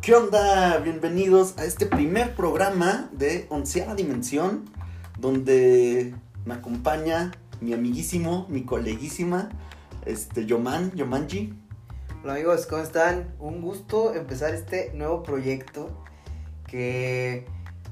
¿Qué onda? Bienvenidos a este primer programa de Onceava Dimensión, donde me acompaña mi amiguísimo, mi coleguísima, este, Yoman, Yomanji. Hola amigos, ¿cómo están? Un gusto empezar este nuevo proyecto que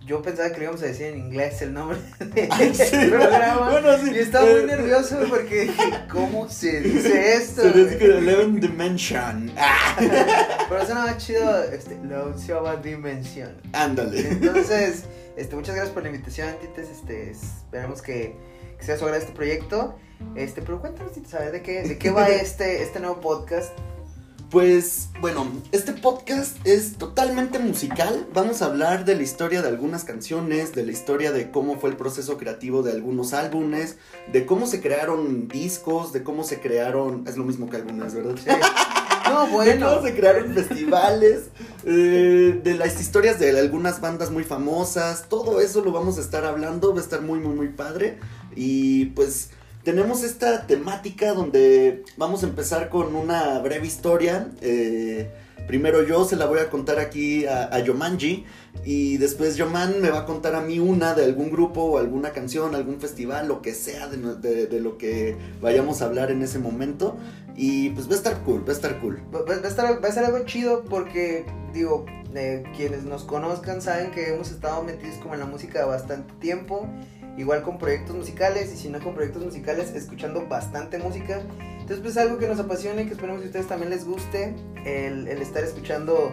yo pensaba que le íbamos a decir en inglés el nombre del sí. programa. Bueno, sí. Y estaba muy Eh, nervioso porque dije, ¿cómo se dice esto? Se dice Eleven Dimension. Ah, Pero suena más chido este, la onceava dimensión. ándale. Entonces, este, muchas gracias por la invitación, Tites. Este, esperemos que, que sea su agrado este proyecto. Este, pero cuéntanos, Tites, a ver, ¿de qué, de qué va este, este nuevo podcast? Pues bueno, este podcast es totalmente musical. Vamos a hablar de la historia de algunas canciones, de la historia de cómo fue el proceso creativo de algunos álbumes, de cómo se crearon discos, de cómo se crearon... Es lo mismo que álbumes, ¿verdad? Sí. No, De bueno. cómo se crearon festivales, eh, de las historias de algunas bandas muy famosas, todo eso lo vamos a estar hablando, va a estar muy, muy, muy padre. Y pues tenemos esta temática donde vamos a empezar con una breve historia. eh, primero yo se la voy a contar aquí a, a Yomanji y después Yoman me va a contar a mí una de algún grupo o alguna canción, algún festival, lo que sea de, lo que vayamos a hablar en ese momento. Y pues va a estar cool, va a estar cool. Va, a estar, va a ser algo chido porque, digo, eh, quienes nos conozcan saben que hemos estado metidos como en la música bastante tiempo, igual con proyectos musicales y si no con proyectos musicales, escuchando bastante música. Entonces, pues algo que nos apasiona y que esperemos que a ustedes también les guste, el, el estar escuchando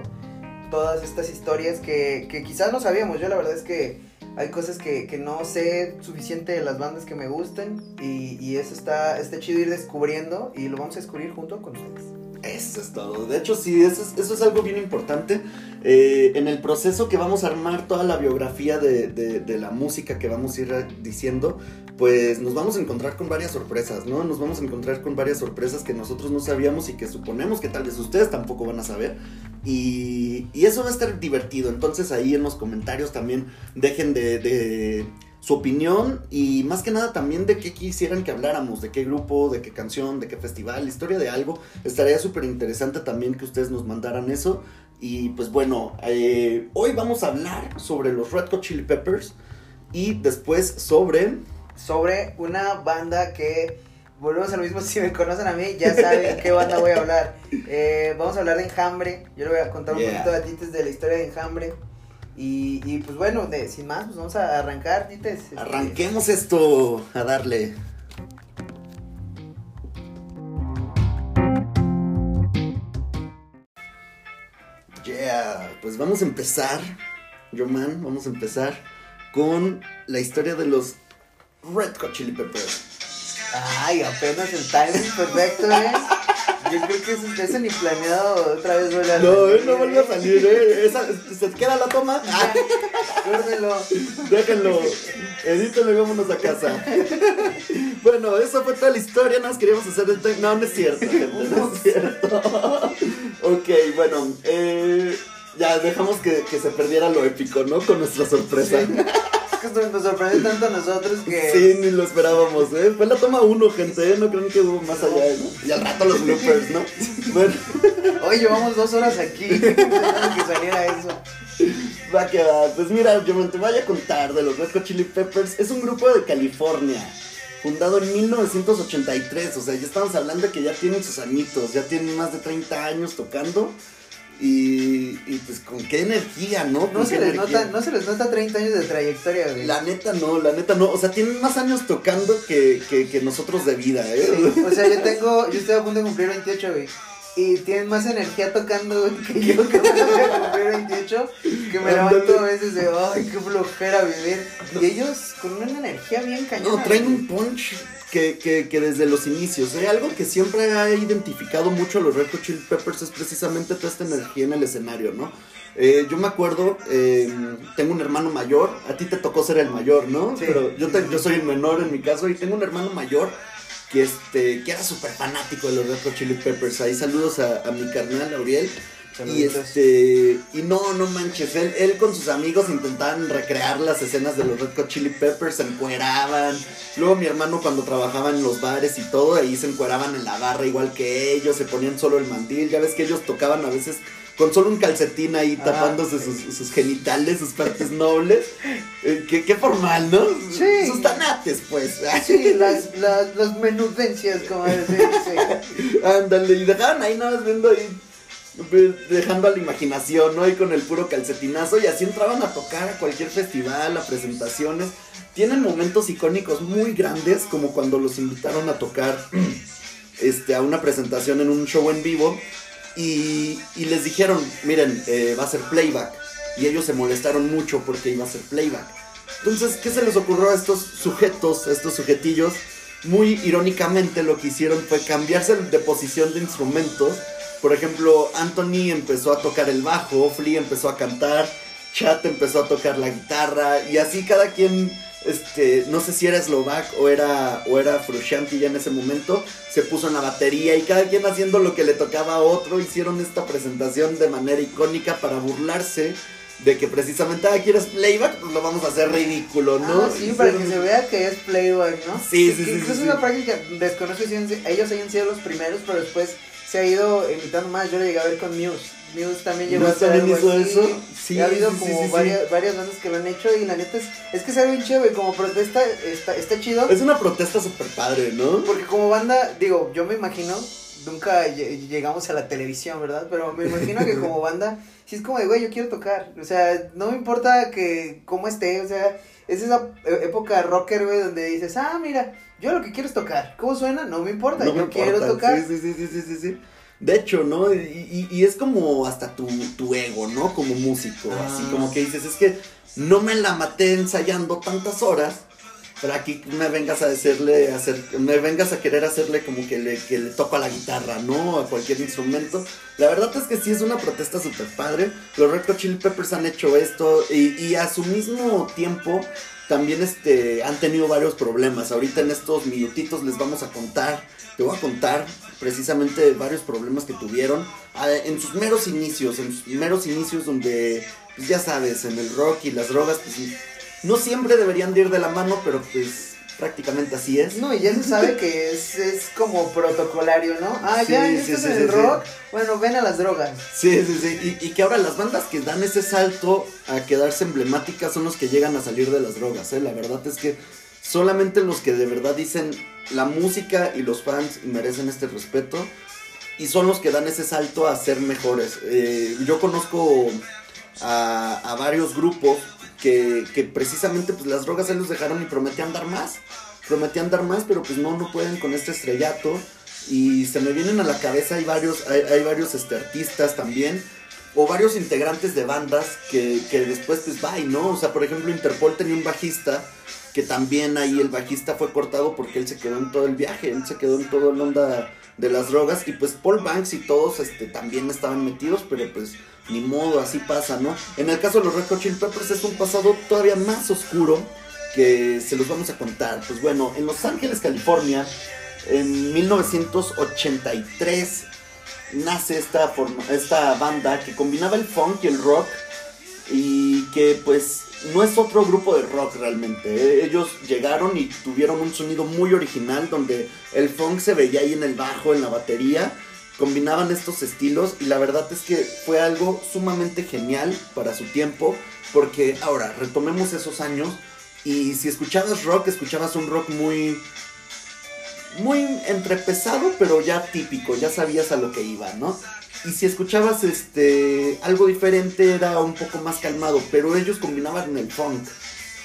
todas estas historias que, que quizás no sabíamos. Yo la verdad es que hay cosas que, que no sé suficiente de las bandas que me gustan y, y eso está, está chido ir descubriendo y lo vamos a descubrir junto con ustedes. Eso es todo. De hecho, sí, eso es, eso es algo bien importante. Eh, en el proceso que vamos a armar toda la biografía de, de- la música que vamos a ir diciendo, pues nos vamos a encontrar con varias sorpresas, ¿no? Nos vamos a encontrar con varias sorpresas que nosotros no sabíamos y que suponemos que tal vez ustedes tampoco van a saber. Y, y eso va a estar divertido. Entonces ahí en los comentarios también dejen de, de su opinión y más que nada también de qué quisieran que habláramos, de qué grupo, de qué canción, de qué festival, historia de algo. Estaría súper interesante también que ustedes nos mandaran eso. Y pues bueno, eh, hoy vamos a hablar sobre los Red Hot Chili Peppers y después sobre... sobre una banda que volvemos a lo mismo si me conocen a mí ya saben qué banda voy a hablar Eh, vamos a hablar de Enjambre yo le voy a contar un Yeah. poquito a Tites de la historia de Enjambre y, y, pues bueno de, sin más pues vamos a arrancar Tites Este, Arranquemos esto a darle. Yeah, pues vamos a empezar, Yoman, vamos a empezar con la historia de los Red Hot Chili Peppers. ay apenas el timing perfecto eh yo creo que eso, eso ni planeado otra vez vuelve a No, salir, eh, no vuelve a salir, eh. Esa- se queda la toma. Córtelo. déjenlo, edítelo y vámonos a casa. Bueno, eso fue toda la historia, nada más queríamos hacer el. No, no es cierto, gente, no es cierto. ok, bueno, eh, ya dejamos que, que se perdiera lo épico, ¿no? Con nuestra sorpresa. Es que esto nos sorprendió tanto a nosotros que Sí, ni lo esperábamos, ¿eh? Fue la toma uno, gente, ¿eh? No creen que hubo más allá, ¿no? Y al rato los bloopers, ¿no? Bueno, Oye, llevamos dos horas aquí que saliera eso. va que va. Pues mira, yo te voy a contar de los Red Hot Chili Peppers. Es un grupo de California, fundado en 1983. O sea, ya estamos hablando de que ya tienen sus añitos, ya tienen más de 30 años tocando. Y, y pues con qué energía, ¿no? No se, les energía. nota, no se les nota 30 años de trayectoria, güey. La neta no, la neta no. O sea, tienen más años tocando que, que, que nosotros de vida, ¿eh? Sí, o sea, yo tengo, yo estoy a punto de cumplir 28, güey. Y tienen más energía tocando que yo que me voy a cumplir 28, que me levanto a veces de, ay, qué flojera vivir. Y ellos con una energía bien cañona. No, traen un punch que, que, que desde los inicios, ¿eh? algo que siempre ha identificado mucho a los Red Hot Chili Peppers es precisamente toda esta energía en el escenario, ¿no? Eh, yo me acuerdo, eh, tengo un hermano mayor, a ti te tocó ser el mayor, ¿no? Sí. Pero yo, te- yo soy el menor en mi caso y tengo un hermano mayor que, este, que era súper fanático de los Red Hot Chili Peppers. Ahí saludos a, a mi carnal, Auriel. Y este, y no, no manches, él, él con sus amigos intentaban recrear las escenas de los Red Hot Chili Peppers, se encueraban. Luego mi hermano cuando trabajaba en los bares y todo, ahí se encueraban en la barra igual que ellos, se ponían solo el mandil. Ya ves que ellos tocaban a veces con solo un calcetín ahí Ah, tapándose sí. sus, sus genitales, sus partes nobles. Eh, qué, qué formal, ¿no? Sí. Sus tanates, pues. Sí, las, las, las menudencias, como dice. Ándale, y dejaban ahí nada más viendo ahí, pues, dejando a la imaginación, ¿no? Y con el puro calcetinazo, y así entraban a tocar a cualquier festival, a presentaciones. Tienen momentos icónicos muy grandes, como cuando los invitaron a tocar este, a una presentación en un show en vivo, y, y les dijeron, miren, eh, va a ser playback. Y ellos se molestaron mucho porque iba a ser playback. Entonces, ¿qué se les ocurrió a estos sujetos, estos sujetillos? Muy irónicamente lo que hicieron fue cambiarse de posición de instrumentos. Por ejemplo, Anthony empezó a tocar el bajo, Flea empezó a cantar, Chat empezó a tocar la guitarra y así cada quien, este, no sé si era eslovac o era, o era Frusciante ya en ese momento, se puso en la batería y cada quien haciendo lo que le tocaba a otro, hicieron esta presentación de manera icónica para burlarse de que precisamente, ah, ¿quieres playback? Pues lo vamos a hacer ridículo, ¿no? Ah, sí, para que se vea que es playback, ¿no? Sí, sí, sí, Incluso sí, es sí. una práctica, desconozco si ellos hayan sido los primeros, pero después se ha ido imitando más. Yo lo llegué a ver con Muse. Muse también llegó ¿Muse a hacer también algo hizo así. eso? Sí, Y ha habido sí, como sí, sí. varias, varias bandas que lo han hecho y la neta es, es que sabe bien chévere, como protesta está, está chido. Es una protesta súper padre, ¿no? Porque como banda, digo, yo me imagino, nunca lle- llegamos a la televisión, ¿verdad? Pero me imagino que como banda, sí es como de, güey, yo quiero tocar. O sea, no me importa que cómo esté, o sea, es esa e- época rocker, güey, donde dices, ah, mira, yo lo que quiero es tocar. ¿Cómo suena? No me importa, No yo me quiero importa. tocar. Sí, sí, sí, sí, sí, sí. De hecho, ¿no? Y, y- y es como hasta tu, tu ego, ¿no? Como músico. Ah. Así como que dices, es que no me la maté ensayando tantas horas para que me vengas a decirle, a hacer, me vengas a querer hacerle como que le, que le toco a la guitarra, ¿no? A cualquier instrumento. La verdad es que sí es una protesta súper padre. Los Red Hot Chili Peppers han hecho esto y, y a su mismo tiempo también este, han tenido varios problemas. Ahorita en estos minutitos les vamos a contar, te voy a contar precisamente varios problemas que tuvieron ah, en sus meros inicios, en sus meros inicios donde, pues ya sabes, en el rock y las drogas, pues no siempre deberían de ir de la mano, pero pues prácticamente así es. No, y ya se sabe que es, es como protocolario, ¿no? Ah, ya, Sí, ya sí, estás sí, en sí, el rock. Bueno, ven a las drogas. Sí, sí, sí. Y, y que ahora las bandas que dan ese salto a quedarse emblemáticas son los que llegan a salir de las drogas, ¿eh? La verdad es que solamente los que de verdad dicen la música y los fans merecen este respeto y son los que dan ese salto a ser mejores. Eh, yo conozco a, a varios grupos que, precisamente pues las drogas ahí los dejaron y prometían dar más. Prometían dar más, pero pues no, no pueden con este estrellato. Y se me vienen a la cabeza, hay varios, hay, hay varios este, artistas también, o varios integrantes de bandas que, que después pues bye, ¿no? O sea, por ejemplo, Interpol tenía un bajista que también ahí el bajista fue cortado porque él se quedó en todo el viaje, él se quedó en todo el onda de las drogas y pues Paul Banks y todos este también estaban metidos, pero pues ni modo, así pasa, ¿no? En el caso de los Red Hot Chili Peppers es un pasado todavía más oscuro que se los vamos a contar. Pues bueno, en Los Ángeles, California, en 1983 nace esta, forma- esta banda que combinaba el funk y el rock y que pues no es otro grupo de rock realmente. ¿eh? Ellos llegaron y tuvieron un sonido muy original donde el funk se veía ahí en el bajo, en la batería. Combinaban estos estilos y la verdad es que fue algo sumamente genial para su tiempo. Porque ahora, retomemos esos años y si escuchabas rock, escuchabas un rock muy... Muy entrepesado, pero ya típico, ya sabías a lo que iba, ¿no? Y si escuchabas este algo diferente era un poco más calmado, pero ellos combinaban el funk.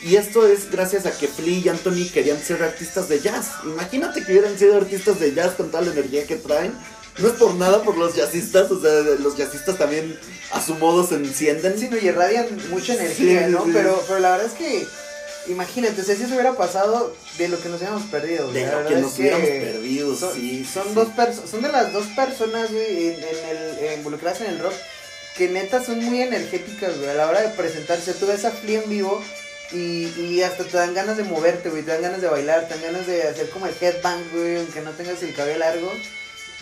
Y esto es gracias a que Flea y Anthony querían ser artistas de jazz. Imagínate que hubieran sido artistas de jazz con toda la energía que traen. No es por nada por los jazzistas, o sea, los jazzistas también a su modo se encienden. Sí, no, y irradian mucha energía, Sí, ¿no? sí. Pero, pero la verdad es que, imagínate, o sea, si eso hubiera pasado de lo que nos habíamos perdido. De la lo que es nos hubiéramos perdido, Son, sí. son dos son de las dos personas, güey, en, en el, involucradas en el rock, que neta son muy energéticas, güey, a la hora de presentarse. Tú ves a Flea en vivo y, y hasta te dan ganas de moverte, güey, te dan ganas de bailar, te dan ganas de hacer como el headbang, güey, aunque no tengas el cabello largo.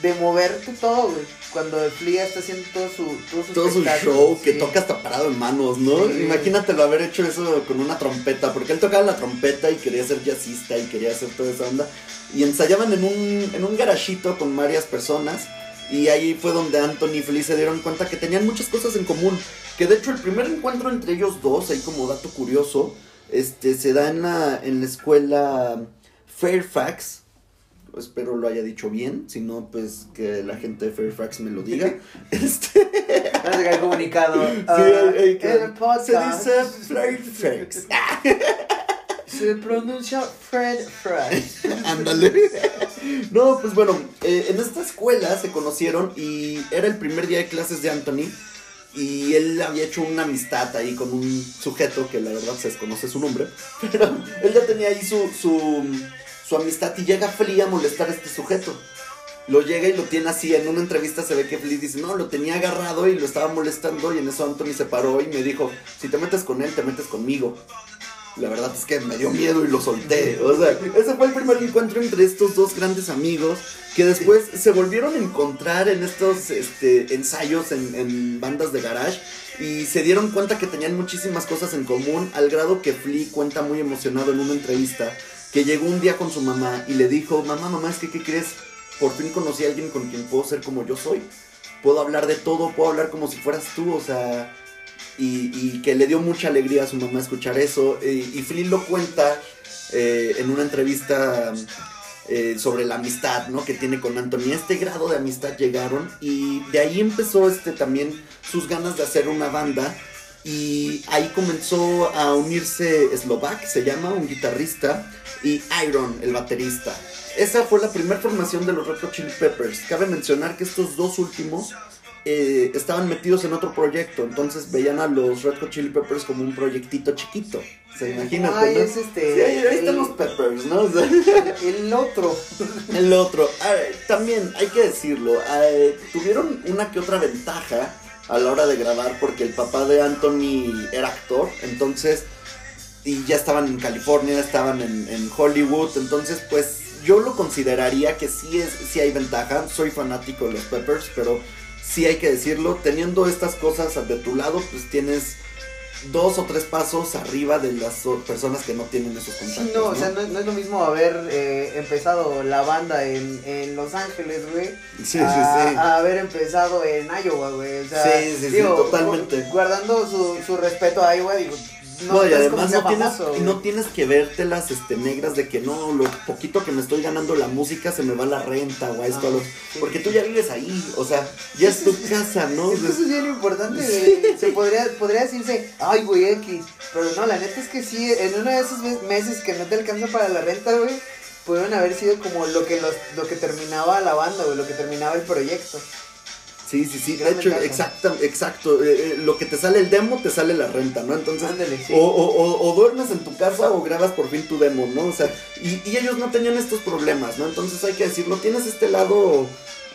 De moverte todo, güey. Cuando Flea está haciendo todo su, todo su, todo su show que toca hasta parado en manos, ¿no? Sí. Imagínatelo haber hecho eso con una trompeta, porque él tocaba la trompeta y quería ser jazzista y quería hacer toda esa onda. Y ensayaban en un, en un garachito con varias personas Y ahí fue donde Anthony y Flea se dieron cuenta que tenían muchas cosas en común. Que de hecho el primer encuentro entre ellos dos, ahí como dato curioso, este, se da en la, en la escuela Fairfax. Espero lo haya dicho bien, si no, pues que la gente de Fairfax me lo diga. este, sacar comunicado. sí, Ah, el se podcast. dice Fairfax. Se pronuncia Fred Fry. Ándale. No, pues bueno, eh, en esta escuela se conocieron y era el primer día de clases de Anthony. Y él había hecho una amistad ahí con un sujeto que la verdad se desconoce su nombre. Pero él ya tenía ahí su, su, su amistad y llega Flea a molestar a este sujeto. Lo llega y lo tiene así. En una entrevista se ve que Flea dice, no, lo tenía agarrado y lo estaba molestando. Y en eso Anthony se paró y me dijo, si te metes con él, te metes conmigo. La verdad es que me dio miedo y lo solté. O sea, ese fue el primer encuentro entre estos dos grandes amigos que después se volvieron a encontrar en estos este, ensayos en, en bandas de garage y se dieron cuenta que tenían muchísimas cosas en común al grado que Flea cuenta muy emocionado en una entrevista que llegó un día con su mamá y le dijo, mamá, mamá, es que, ¿qué crees? Por fin conocí a alguien con quien puedo ser como yo soy. Puedo hablar de todo, puedo hablar como si fueras tú, o sea, y, que le dio mucha alegría a su mamá escuchar eso. Y, y Flynn lo cuenta eh, en una entrevista eh, sobre la amistad ¿no? que tiene con Anthony. Este grado de amistad llegaron y de ahí empezó este, también sus ganas de hacer una banda. Y ahí comenzó a unirse Slovak, se llama, un guitarrista, y Iron, el baterista. Esa fue la primera formación de los Red Hot Chili Peppers. Cabe mencionar que estos dos últimos eh, estaban metidos en otro proyecto, entonces veían a los Red Hot Chili Peppers como un proyectito chiquito. Se imaginan. Ay, ¿no? es este. Sí, ahí, ahí están el- los Peppers, ¿no? O sea, El otro. el otro. También hay que decirlo, eh, tuvieron una que otra ventaja a la hora de grabar porque el papá de Anthony era actor, entonces, y ya estaban en California, estaban en, Hollywood, entonces pues yo lo consideraría que sí, es, sí hay ventaja, soy fanático de los Peppers, pero sí hay que decirlo, teniendo estas cosas de tu lado, pues tienes dos o tres pasos arriba de las personas que no tienen esos contactos. Sí, no, o sea, no, es- no es lo mismo haber eh, empezado la banda en, en Los Ángeles, güey. sí, a, sí. a haber empezado en Iowa, güey. O sea, Sí, sí, sí, totalmente. gu- Guardando su, su respeto a Iowa, digo. No, No, y además no tienes, famoso, no tienes que verte las este, negras de que no, lo poquito que me estoy ganando la música se me va la renta o a esto, a lo- Ajá, sí. porque tú ya vives ahí, o sea, ya es tu casa, ¿no? Eso es bien importante, güey. Se podría, podría decirse, ay, güey, X. Pero no, la neta es que sí, en uno de esos mes- meses que no te alcanza para la renta, güey, pudieron haber sido como lo que los, lo que terminaba la banda, güey, lo que terminaba el proyecto. Sí, sí, sí, de hecho, ventaja. exacto, eh, eh, lo que te sale el demo te sale la renta, ¿no? Entonces, Ándale, sí. o, o- o duermes en tu casa o grabas por fin tu demo, ¿no? O sea, y, y ellos no tenían estos problemas, ¿no? Entonces hay que decirlo, tienes este lado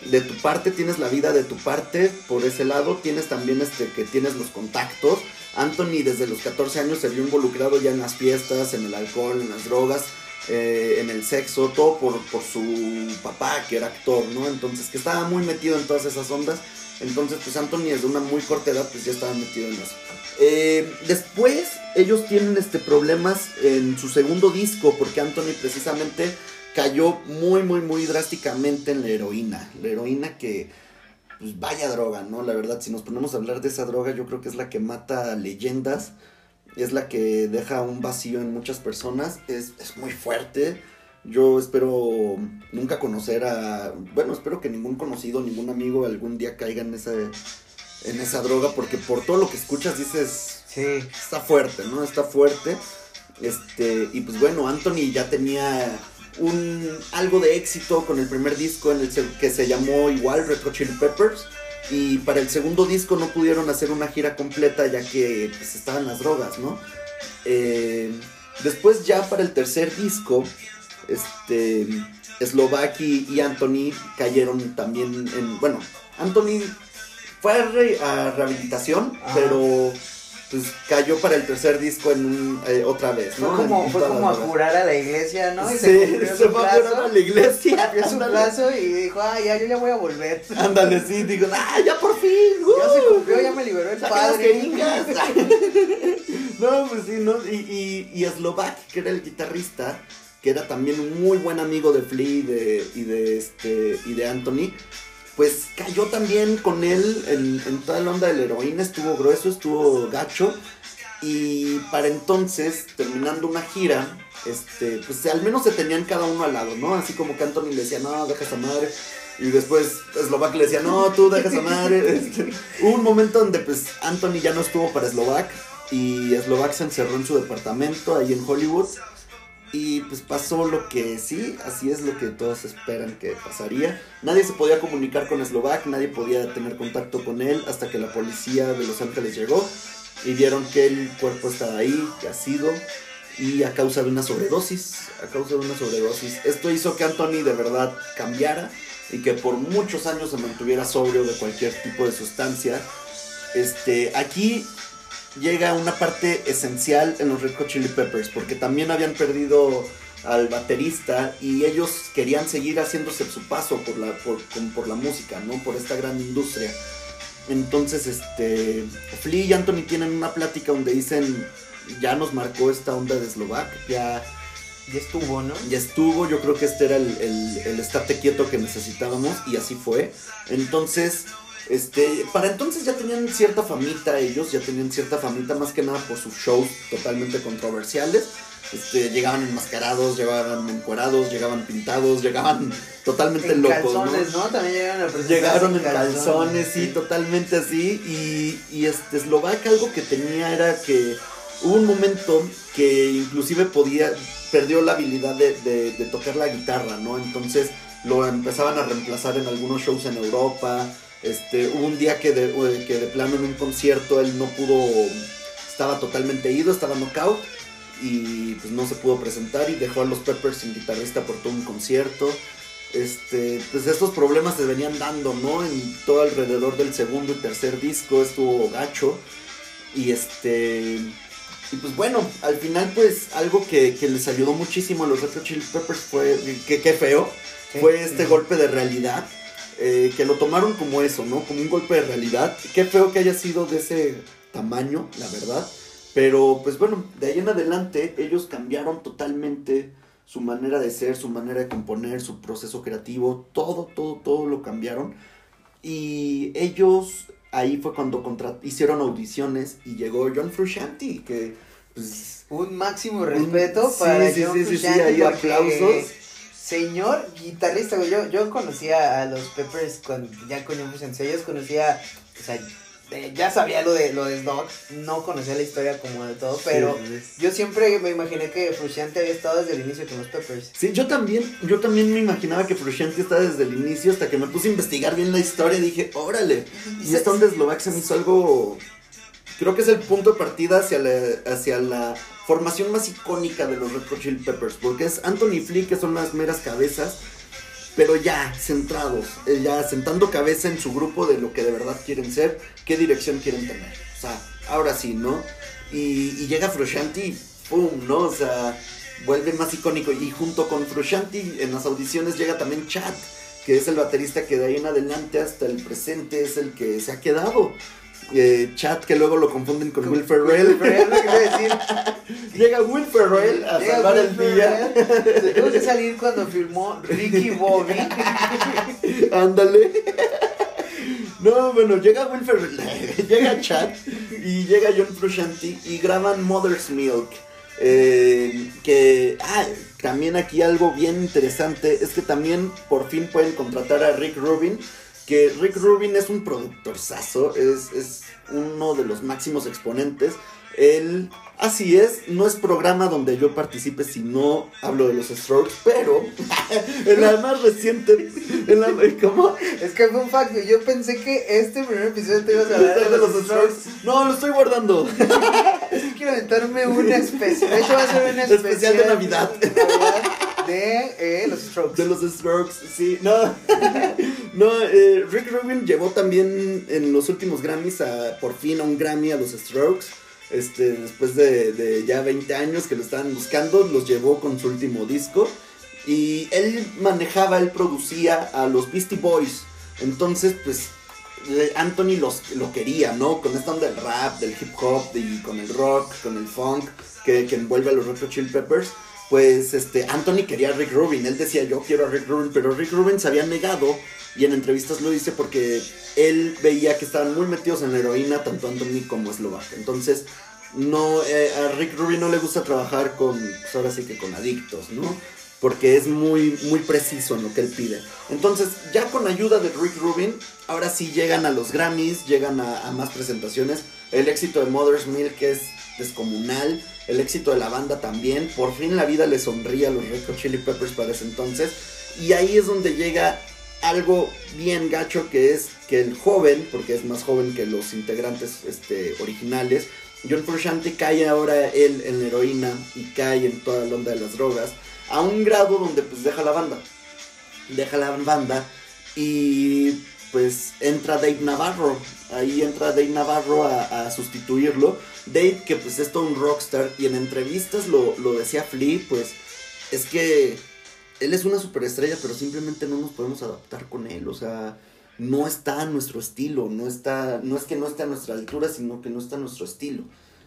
de tu parte, tienes la vida de tu parte, por ese lado, tienes también este que tienes los contactos. Anthony desde los 14 años se vio involucrado ya en las fiestas, en el alcohol, en las drogas, eh, en el sexo, todo por, por su papá que era actor, ¿no? Entonces que estaba muy metido en todas esas ondas. Entonces pues Anthony desde una muy corta edad pues ya estaba metido en eso. Eh, después ellos tienen este problemas en su segundo disco porque Anthony precisamente cayó muy muy muy drásticamente en la heroína. La heroína que pues vaya droga, ¿no? La verdad, si nos ponemos a hablar de esa droga, yo creo que es la que mata leyendas, es la que deja un vacío en muchas personas, es, es muy fuerte. Yo espero nunca conocer a, bueno, espero que ningún conocido, ningún amigo algún día caiga en esa, en esa droga, porque por todo lo que escuchas dices, Sí. está fuerte, ¿no? Está fuerte. Este, y pues bueno, Anthony ya tenía un algo de éxito con el primer disco en el que se llamó igual Red Hot Chili Peppers. Y para el segundo disco no pudieron hacer una gira completa ya que pues, estaban las drogas, ¿no? Eh, después ya para el tercer disco, este, Slovaki y Anthony cayeron también en, bueno, Anthony fue a, re- a rehabilitación, Ajá. pero pues cayó para el tercer disco en un, eh, otra vez, Fue ¿no? como, En fue como a jurar a la iglesia, ¿no? Y Sí, se fue a jurar a la iglesia. Cumplió su plazo y dijo, ah, ya, yo ya voy a volver. Ándale, sí, digo, ah, ya por fin. Ya se ¡uh! cumplió, ya me liberó el padre. no, pues sí, ¿no? Y, y, y Slovak, que era el guitarrista, que era también un muy buen amigo de Flea y de, y de, este, y de Anthony, pues cayó también con él en, toda la onda de la heroína, estuvo grueso, estuvo gacho. Y para entonces, terminando una gira, este, pues al menos se tenían cada uno al lado, ¿no? Así como que Anthony le decía, no, deja esa madre. Y después Slovak le decía, no, tú deja esa madre. Este, hubo un momento donde pues Anthony ya no estuvo para Slovak. Y Slovak se encerró en su departamento ahí en Hollywood. Y pues pasó lo que sí, así es lo que todos esperan que pasaría. Nadie se podía comunicar con Slovak, nadie podía tener contacto con él hasta que la policía de Los Ángeles llegó y vieron que el cuerpo estaba ahí, sido y a causa de una sobredosis, a causa de una sobredosis. Esto hizo que Anthony de verdad cambiara y que por muchos años se mantuviera sobrio de cualquier tipo de sustancia. Este, aquí llega una parte esencial en los Red Hot Chili Peppers, porque también habían perdido al baterista y ellos querían seguir haciéndose su paso por la, por, por la música, ¿no? Por esta gran industria. Entonces, este, Flea y Anthony tienen una plática donde dicen, ya nos marcó esta onda de Slovak, ya... Ya estuvo, ¿no? Ya estuvo, yo creo que este era el, el, el estate quieto que necesitábamos y así fue. Entonces, este, para entonces ya tenían cierta famita ellos, ya tenían cierta famita más que nada por sus shows totalmente controversiales. Este, llegaban enmascarados, llegaban encuerados, llegaban pintados, llegaban totalmente en locos. Calzones, ¿no? También llegaron a Llegaron en calzones, sí, totalmente así. Y, y este Slovak algo que tenía era que hubo un momento que inclusive podía, perdió la habilidad de, de, de tocar la guitarra, ¿no? Entonces lo empezaban a reemplazar en algunos shows en Europa. Este, hubo un día que de, que de plano en un concierto él no pudo, estaba totalmente ido, estaba knockout y pues no se pudo presentar y dejó a los Peppers sin guitarrista por todo un concierto. Este, pues estos problemas se venían dando, ¿no? En todo alrededor del segundo y tercer disco estuvo gacho y este y pues bueno, al final pues algo que, que les ayudó muchísimo a los Red Hot Chili Peppers fue que qué feo, fue este golpe de realidad eh, que lo tomaron como eso, ¿no? Como un golpe de realidad. Qué feo que haya sido de ese tamaño, la verdad. Pero pues bueno, de ahí en adelante ellos cambiaron totalmente su manera de ser, su manera de componer, su proceso creativo, todo, todo, todo lo cambiaron. Y ellos ahí fue cuando hicieron audiciones y llegó John Frusciante, que pues... Un máximo respeto un, para sí, John sí, sí, sí, ahí aplausos señor guitarrista, güey. Yo, yo conocía a los Peppers con, ya con Frusciante. Yo conocía, o sea, eh, ya sabía lo de lo de Dog, no conocía la historia como de todo, pero sí, yo siempre me imaginé que Frusciante había estado desde el inicio con los Peppers. Sí, yo también, yo también me imaginaba que Frusciante estaba desde el inicio hasta que me puse a investigar bien la historia y dije, órale. Y esta onda Slovak se me hizo algo creo que es el punto de partida hacia la, hacia la formación más icónica de los Red Hot Chili Peppers, porque es Anthony Flick, que son las meras cabezas, pero ya centrados, eh, ya sentando cabeza en su grupo de lo que de verdad quieren ser, qué dirección quieren tener. O sea, ahora sí, ¿no? Y, y llega Frusciante y ¡pum! ¿no? O sea, vuelve más icónico. Y junto con Frusciante en las audiciones llega también Chad, que es el baterista que de ahí en adelante hasta el presente es el que se ha quedado eh, chat que luego lo confunden con, con Will Ferrell. Will Ferrell decir. Llega Will Ferrell a Llega salvar Will el día. Tuvo que salir cuando filmó Ricky Bobby. Ándale. No, bueno, llega Will Ferrell, llega Chad y llega John Frusciante y graban Mother's Milk. Eh, que ah, también aquí algo bien interesante es que también por fin pueden contratar a Rick Rubin que Rick Rubin es un productorzazo, es, es uno de los máximos exponentes. Él, así es, no es programa donde yo participe si no hablo de los Strokes, pero en la más reciente, en la, ¿cómo? Es que fue un fact, yo pensé que este primer episodio te ibas a hablar de, de, los, los Strokes. No, lo estoy guardando. es que quiero aventarme una especial, de hecho va a ser una especial, especial de Navidad. De Navidad de eh, los Strokes. De los Strokes, sí. No, no eh, Rick Rubin llevó también en los últimos Grammys a, por fin a un Grammy a los Strokes. Este, después de, ya 20 años que lo estaban buscando, los llevó con su último disco. Y él manejaba, él producía a los Beastie Boys. Entonces, pues, Anthony los, lo quería, ¿no? Con esta onda del rap, del hip hop, y con el rock, con el funk, que, envuelve a los Red Hot Chili Peppers pues este Anthony quería a Rick Rubin, él decía yo quiero a Rick Rubin, pero Rick Rubin se había negado y en entrevistas lo dice porque él veía que estaban muy metidos en la heroína, tanto Anthony como Slovak. Entonces, no, eh, a Rick Rubin no le gusta trabajar con, pues ahora sí que con adictos, ¿no? Porque es muy, muy preciso en lo que él pide. Entonces, ya con ayuda de Rick Rubin, ahora sí llegan a los Grammys, llegan a, más presentaciones. El éxito de Mother's Milk es descomunal. El éxito de la banda también. Por fin la vida le sonríe a los Red Hot Chili Peppers para ese entonces. Y ahí es donde llega algo bien gacho que es que el joven, porque es más joven que los integrantes este, originales, John Frusciante cae ahora él en la heroína y cae en toda la onda de las drogas, a un grado donde pues deja la banda. Deja la banda y pues entra Dave Navarro. Ahí entra Dave Navarro a, sustituirlo. Dave que pues es todo un rockstar y en entrevistas lo, lo decía Flea, pues es que él es una superestrella, pero simplemente no nos podemos adaptar con él, o sea, no está a nuestro estilo, no está, no es que no esté a nuestra altura, sino que no está a nuestro estilo.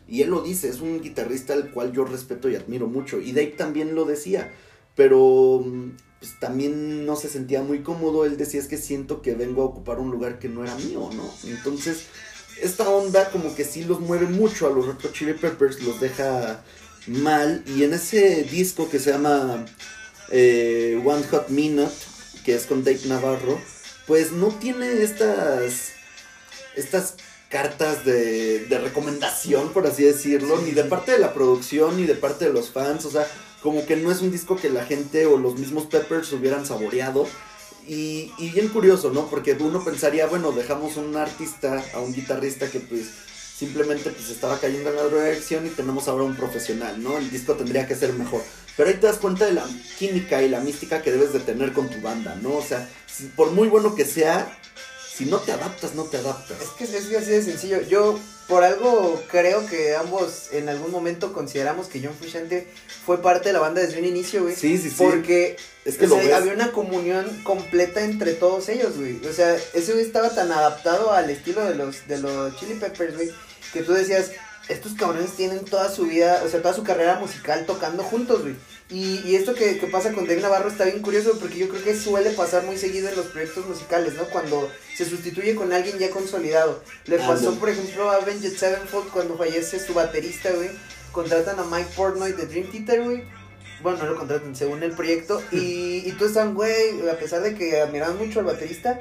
Y él lo dice, es un guitarrista al cual yo respeto y admiro mucho. Y Dave también lo decía, pero pues, también no se sentía muy cómodo. Él decía, es que siento que vengo a ocupar un lugar que no era mío, ¿no? Entonces, esta onda como que sí los mueve mucho a los Red Chili Peppers, los deja mal. Y en ese disco que se llama eh, One Hot Minute, que es con Dave Navarro, pues no tiene estas, estas cartas de, de recomendación, por así decirlo, ni de parte de la producción, ni de parte de los fans, o sea, como que no es un disco que la gente o los mismos Peppers hubieran saboreado. Y, y bien curioso, ¿no? Porque uno pensaría, bueno, dejamos a un artista, a un guitarrista que pues simplemente pues estaba cayendo en la dirección y tenemos ahora un profesional, ¿no? El disco tendría que ser mejor. Pero ahí te das cuenta de la química y la mística que debes de tener con tu banda, ¿no? O sea, si- por muy bueno que sea, si no te adaptas, no te adaptas. Es que es así de sencillo. Yo, por algo, creo que ambos en algún momento consideramos que John Frusciante fue parte de la banda desde un inicio, güey. Sí, sí, sí. Porque es que o lo sea, ves. había una comunión completa entre todos ellos, güey. O sea, ese güey estaba tan adaptado al estilo de los, de los Chili Peppers, güey, que tú decías, estos cabrones tienen toda su vida, o sea, toda su carrera musical tocando juntos, güey. Y, y esto que, que pasa con Dave Navarro está bien curioso porque yo creo que suele pasar muy seguido en los proyectos musicales, ¿no? Cuando se sustituye con alguien ya consolidado. Le Ah, pasó, por ejemplo, a Avenged Sevenfold cuando fallece su baterista, güey. Contratan a Mike Portnoy de Dream Theater, güey. Bueno, no lo contratan según el proyecto. Y, y tú están, güey, a pesar de que admiraban mucho al baterista,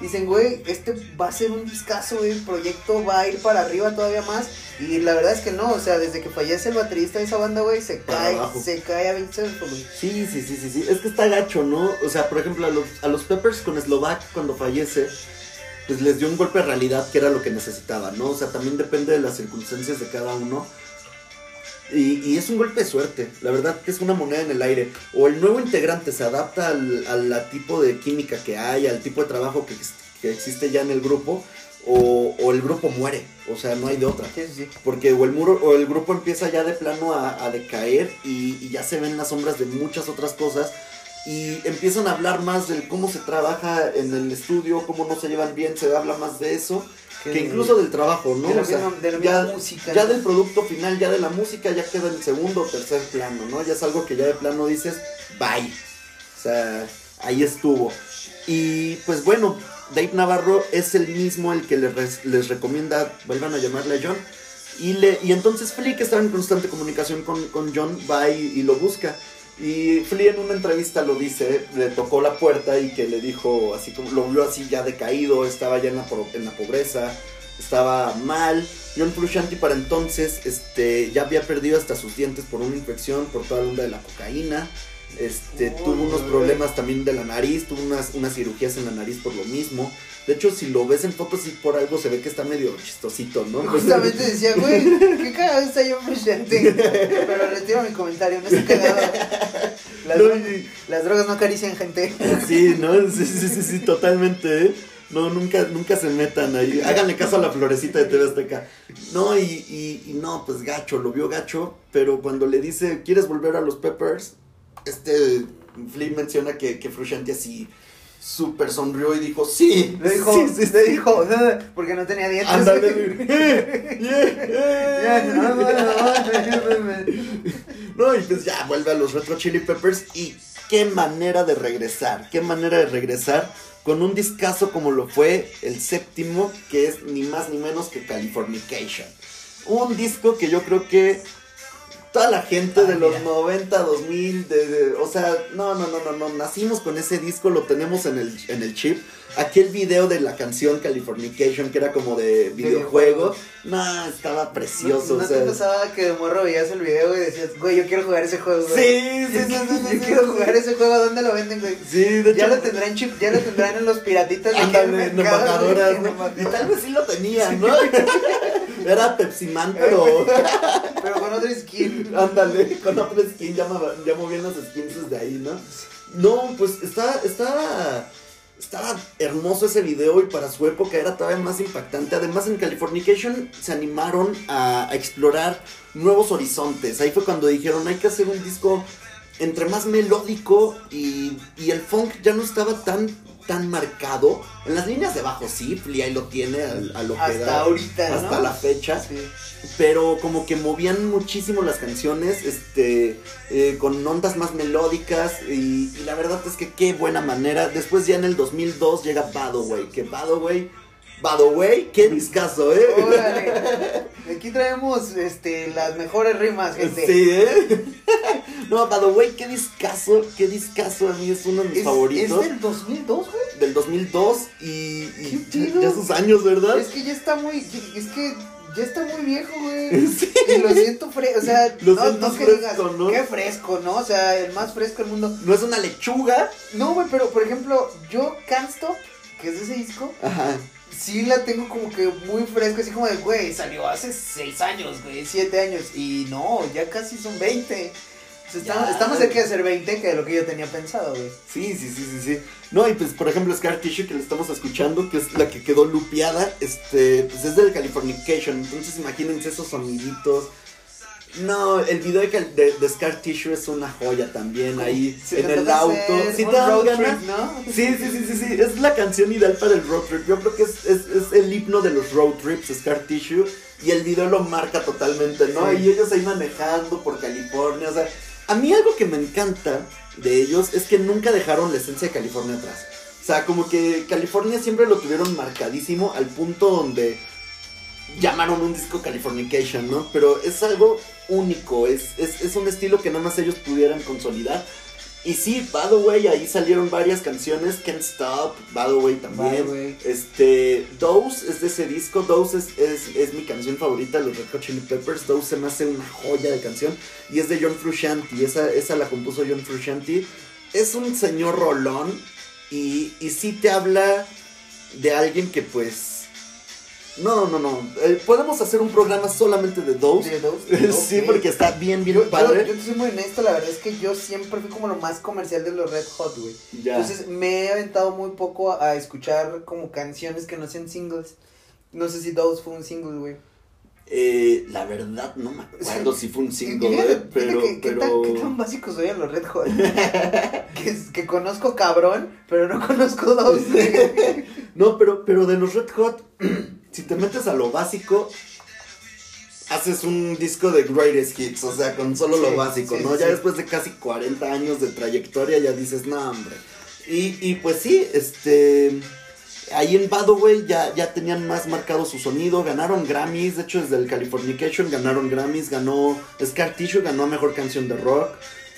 dicen, güey, este va a ser un discazo, güey. El proyecto va a ir para arriba todavía más. Y la verdad es que no, o sea, desde que fallece el baterista de esa banda, güey, se cae, abajo. se cae a Avenged Sevenfold, güey. Sí, sí, sí, sí, sí. Es que está gacho, ¿no? O sea, por ejemplo, a los, a los Peppers con Slovak cuando fallece, pues les dio un golpe de realidad que era lo que necesitaban, ¿no? O sea, también depende de las circunstancias de cada uno. Y, y es un golpe de suerte, la verdad que es una moneda en el aire. O el nuevo integrante se adapta al, al tipo de química que hay, al tipo de trabajo que, que existe ya en el grupo, o, o el grupo muere, o sea, no hay de otra. Sí, sí, sí. Porque o el muro o el grupo empieza ya de plano a, a decaer y, y ya se ven las sombras de muchas otras cosas y empiezan a hablar más del cómo se trabaja en el estudio, cómo no se llevan bien, se habla más de eso que incluso del trabajo, ¿no? de la O sea, misma, de la ya, misma música. ya ¿no? del producto final, ya de la música, ya queda en segundo o tercer plano, ¿no? Ya es algo que ya de plano dices, bye. O sea, ahí estuvo. Y pues bueno, Dave Navarro es el mismo el que les, recomienda, vuelvan a llamarle a John. Y, le, y entonces que estaba en constante comunicación con, con John, va y, y lo busca. Y Flea en una entrevista lo dice, le tocó la puerta y que le dijo, así como lo vio así ya decaído, estaba ya en la, pobreza, estaba mal. John Frusciante para entonces este, ya había perdido hasta sus dientes por una infección, por toda la onda de la cocaína. Este, Uy, tuvo unos problemas también de la nariz, tuvo unas, unas cirugías en la nariz por lo mismo. De hecho, si lo ves en fotos, sí por algo se ve que está medio chistosito, ¿no? Justamente decía, güey, qué cagado está John Frusciante. Pero retiro mi comentario, no está cagado. Las, No, dro- y- las drogas no acarician gente. Sí, ¿no? Sí, sí, sí, sí, totalmente, ¿eh? No, nunca, nunca se metan ahí. Háganle caso a la florecita de TV Azteca. No, y, y, y no, pues gacho, lo vio gacho, pero cuando le dice, ¿quieres volver a los Peppers? Este, Flea menciona que, que Frusciante así súper sonrió y dijo, sí. Le dijo, sí, sí, le sí". dijo, porque no tenía dientes. Ándale, yeah, yeah. No, y pues ya vuelve a los Retro Chili Peppers y qué manera de regresar, qué manera de regresar con un discazo como lo fue el séptimo, que es ni más ni menos que Californication. Un disco que yo creo que toda la gente Ah, de los mira. 90, 2000, de, de- o sea, no, no, no, no, no, nacimos con ese disco, lo tenemos en el, en el chip. Aquel video de la canción Californication, que era como de videojuego, no, estaba precioso. ¿No, no o sea, te pasaba que de morro veías el video y decías, güey, yo quiero jugar ese juego, güey? Sí, sí, sí, sí, sí, Yo quiero jugar ese juego, ¿dónde lo venden, güey? Sí, de hecho. Ya lo tendrán chip, ya lo tendrán en los piratitas Ándale, en ¿no? Y tal vez sí lo tenía, ¿no? Era Pepsi Man, pero Pero con otro skin. ándale, con otro skin, ya, ya movían los skins desde ahí, ¿no? No, pues está, está, estaba hermoso ese video y para su época era todavía más impactante. Además en Californication se animaron a, a explorar nuevos horizontes. Ahí fue cuando dijeron hay que hacer un disco entre más melódico y, y el funk ya no estaba tan tan marcado. En las líneas de bajo sí, ahí lo tiene a, a lo que Hasta da ahorita, ¿no? hasta la fecha Sí. pero como que movían muchísimo las canciones, este, eh, con ondas más melódicas y, y la verdad es que qué buena manera. Después ya en el 2002 llega Badaway, que Badaway, Badaway, qué discazo, ¿eh? Órale. Aquí traemos este, las mejores rimas, gente. Sí, ¿eh? No, Badaway, qué discazo, qué discazo, a mí es uno de mis Es, favoritos. es del 2002, güey. Del 2002 y, y ¿Qué ya, sus años, ¿verdad? Es que ya está muy. Es que ya está muy viejo, güey. Sí. Y lo siento fresco. O sea, Lo no, no que fresco, digas, ¿no? qué fresco, ¿no? O sea, el más fresco del mundo. No es una lechuga. No, güey, pero por ejemplo, yo Can't Stop, que es de ese disco, Ajá. Sí la tengo como que muy fresca, así como de, güey, salió hace 6 años, güey, 7 años. Y no, ya casi son 20. O sea, estamos, estamos cerca de ser 20 que de lo que yo tenía pensado, güey. Sí, sí, sí, sí, sí. No, y pues por ejemplo Scar Tissue que le estamos escuchando, que es la que quedó lupeada, este, pues es del Californication, entonces imagínense esos soniditos. No, el video de, de- de Scar Tissue es una joya también ahí en el auto. Sí te road trip, ¿no? Sí, sí, sí, sí, sí, es la canción ideal para el road trip. Yo creo que es, es, es el himno de los road trips, Scar Tissue, y el video lo marca totalmente, ¿no? Sí. Y ellos ahí manejando por California, o sea, a mí algo que me encanta de ellos es que nunca dejaron la esencia de California atrás. O sea, como que California siempre lo tuvieron marcadísimo al punto donde llamaron un disco Californication, ¿no? Pero es algo único, es, es, es un estilo que nada más ellos pudieran consolidar. Y sí, By the Way, ahí salieron varias canciones, Can't Stop, By the Way también. By the Way. Este, Dose es de ese disco, Dose es, es, es mi canción favorita de los Red Hot Chili Peppers, Dose se me hace una joya de canción y es de John Frusciante, esa, esa la compuso John Frusciante. Es un señor rolón y, y sí te habla de alguien que pues... No, no, no. eh, podemos hacer un programa solamente de Dose. De dos, sí, porque está bien, bien Yo, padre. yo te soy muy honesto, la verdad es que yo siempre fui como lo más comercial de los Red Hot, güey. Entonces me he aventado muy poco a, a escuchar como canciones que no sean singles. No sé si Dose fue un single, güey. Eh, la verdad no me acuerdo si fue un single, Fíjate- eh, pero... que- ¿qué, tan, qué tan básicos soy a los Red Hot? que, que conozco cabrón, pero no conozco Dose. No, pero, pero de los Red Hot, si te metes a lo básico, haces un disco de greatest hits, o sea, con solo Sí, lo básico, sí, ¿no? sí, ya después de casi 40 años de trayectoria ya dices, no, hombre. Y, y pues sí, este... Ahí en Badaway ya, ya tenían más marcado su sonido, ganaron Grammys, de hecho desde el Californication ganaron Grammys, ganó Scar Tissue, ganó a Mejor Canción de Rock,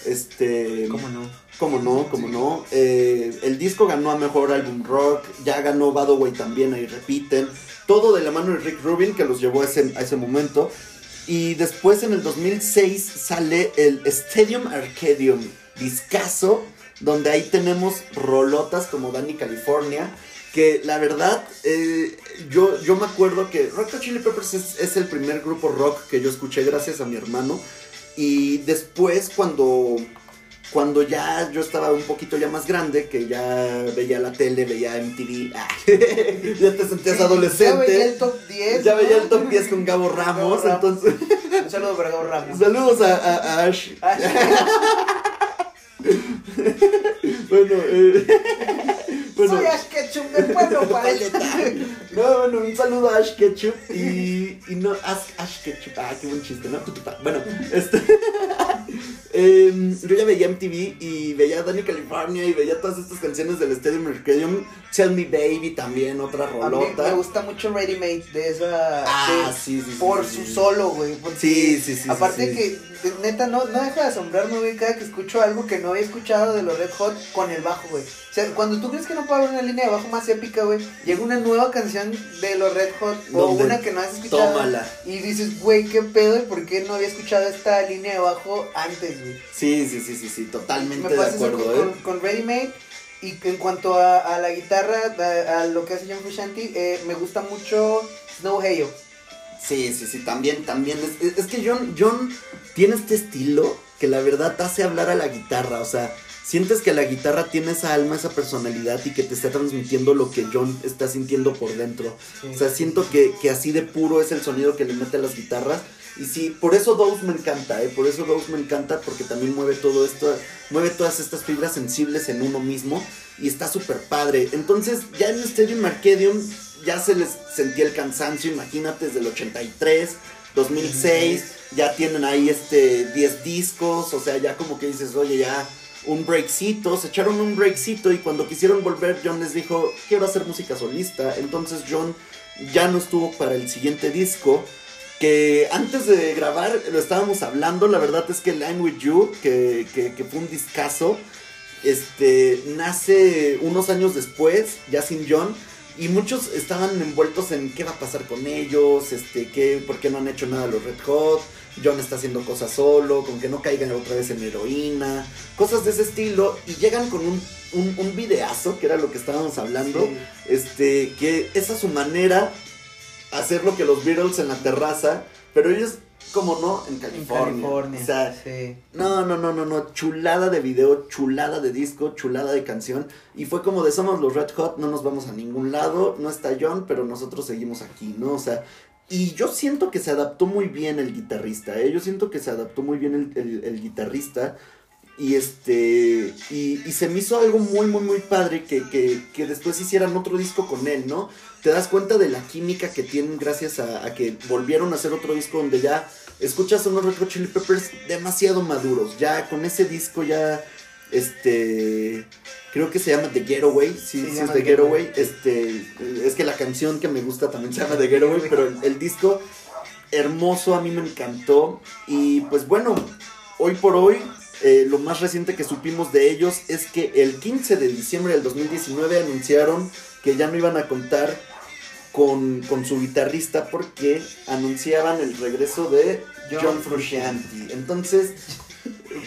este... ¿Cómo no? Como no, como no. Eh, el disco ganó a mejor álbum rock. Ya ganó Badaway también, ahí repiten. Todo de la mano de Rick Rubin, que los llevó a ese, a ese momento. Y después en el 2006 sale el Stadium Arcadium, discazo, donde ahí tenemos rolotas como Danny California. Que la verdad, eh, yo, yo me acuerdo que Rock Hot Chili Peppers es, es el primer grupo rock que yo escuché gracias a mi hermano. Y después cuando cuando ya yo estaba un poquito ya más grande, que ya veía la tele, veía MTV, ah, ya te sentías Sí, adolescente. Ya veía el top 10. Ya ¿no? veía el top 10 con Gabo Ramos, Gabo Ramos. entonces Un saludo para Gabo Ramos. saludos a, a- a Ash. Ah, Bueno, eh, bueno, Soy Ash Ketchum del pueblo no, bueno, un saludo a Ash Ketchup y, y no, Ash, Ash Ketchup, ah, qué buen chiste, ¿no? Bueno, este, em, yo ya veía MTV y veía Danny California y veía todas estas canciones del Stadium Arcadium. Tell Me Baby también, otra A mí rolota. me gusta mucho Ready Made de esa. Ah, de- sí, sí, sí, Por sí, su sí. solo, güey. Sí, sí, sí, Aparte sí, que, neta, no, no deja de asombrarme, güey, cada que escucho algo que no había escuchado de los Red Hot con el bajo, güey. O sea, cuando tú crees que no puede haber una línea de bajo más épica, güey, llega una nueva canción de los Red Hot o una que no has escuchado. Tómala. Y dices, güey, qué pedo y por qué no había escuchado esta línea de bajo antes, güey. Sí, sí, sí, sí, sí, totalmente Me de acuerdo, con, ¿eh? con, con Ready Made. Y en cuanto a, a la guitarra, a, a lo que hace John Frusciante, eh, me gusta mucho Snow Hail. Sí, sí, sí, también, también. Es, es- que John, John tiene este estilo que la verdad te hace hablar a la guitarra. O sea, sientes que la guitarra tiene esa alma, esa personalidad y que te está transmitiendo lo que John está sintiendo por dentro. O sea, siento que, que así de puro es el sonido que le mete a las guitarras. Y sí, por eso Dose me encanta, ¿eh? Por eso Dose me encanta porque también mueve todo esto, mueve todas estas fibras sensibles en uno mismo y está súper padre. Entonces, ya en Stadium Arcadium ya se les sentía el cansancio, imagínate, desde el 83, 2006, ya tienen ahí este 10 discos, o sea, ya como que dices, oye, ya un breakcito, se echaron un breakcito y cuando quisieron volver John les dijo, quiero hacer música solista, entonces John ya no estuvo para el siguiente disco, que antes de grabar lo estábamos hablando, la verdad es que Line With You, que, que, que fue un discazo, este, nace unos años después, ya sin John, y muchos estaban envueltos en qué va a pasar con ellos, este, qué, por qué no han hecho nada los Red Hot, John está haciendo cosas solo, con que no caigan otra vez en heroína, cosas de ese estilo, y llegan con un, un, un videazo, que era lo que estábamos hablando, Sí. este, que es a su manera hacer lo que los Beatles en la terraza, pero ellos, como no, en En California. California. O sea, sí. no, no, no, no, no, chulada de video, chulada de disco, chulada de canción. Y fue como de somos los Red Hot, no nos vamos a ningún lado, no está John, pero nosotros seguimos aquí, ¿no? O sea, y yo siento que se adaptó muy bien el guitarrista, ¿eh? Yo siento que se adaptó muy bien el, el- el guitarrista. Y este. Y, y se me hizo algo muy, muy, muy padre que, que, que después hicieran otro disco con él, ¿no? Te das cuenta de la química que tienen gracias a, a que volvieron a hacer otro disco donde ya escuchas unos Red Hot Chili Peppers demasiado maduros. Ya con ese disco ya. Este. Creo que se llama The Getaway. Sí, Sí, es The The Getaway. Getaway. Este. Es que la canción que me gusta también se llama The Getaway. Pero el, el disco hermoso, a mí me encantó. Y pues bueno, hoy por hoy, eh, lo más reciente que supimos de ellos es que el 15 de diciembre del 2019 anunciaron que ya no iban a contar con, con su guitarrista porque anunciaban el regreso de John, John Frusciante. Entonces,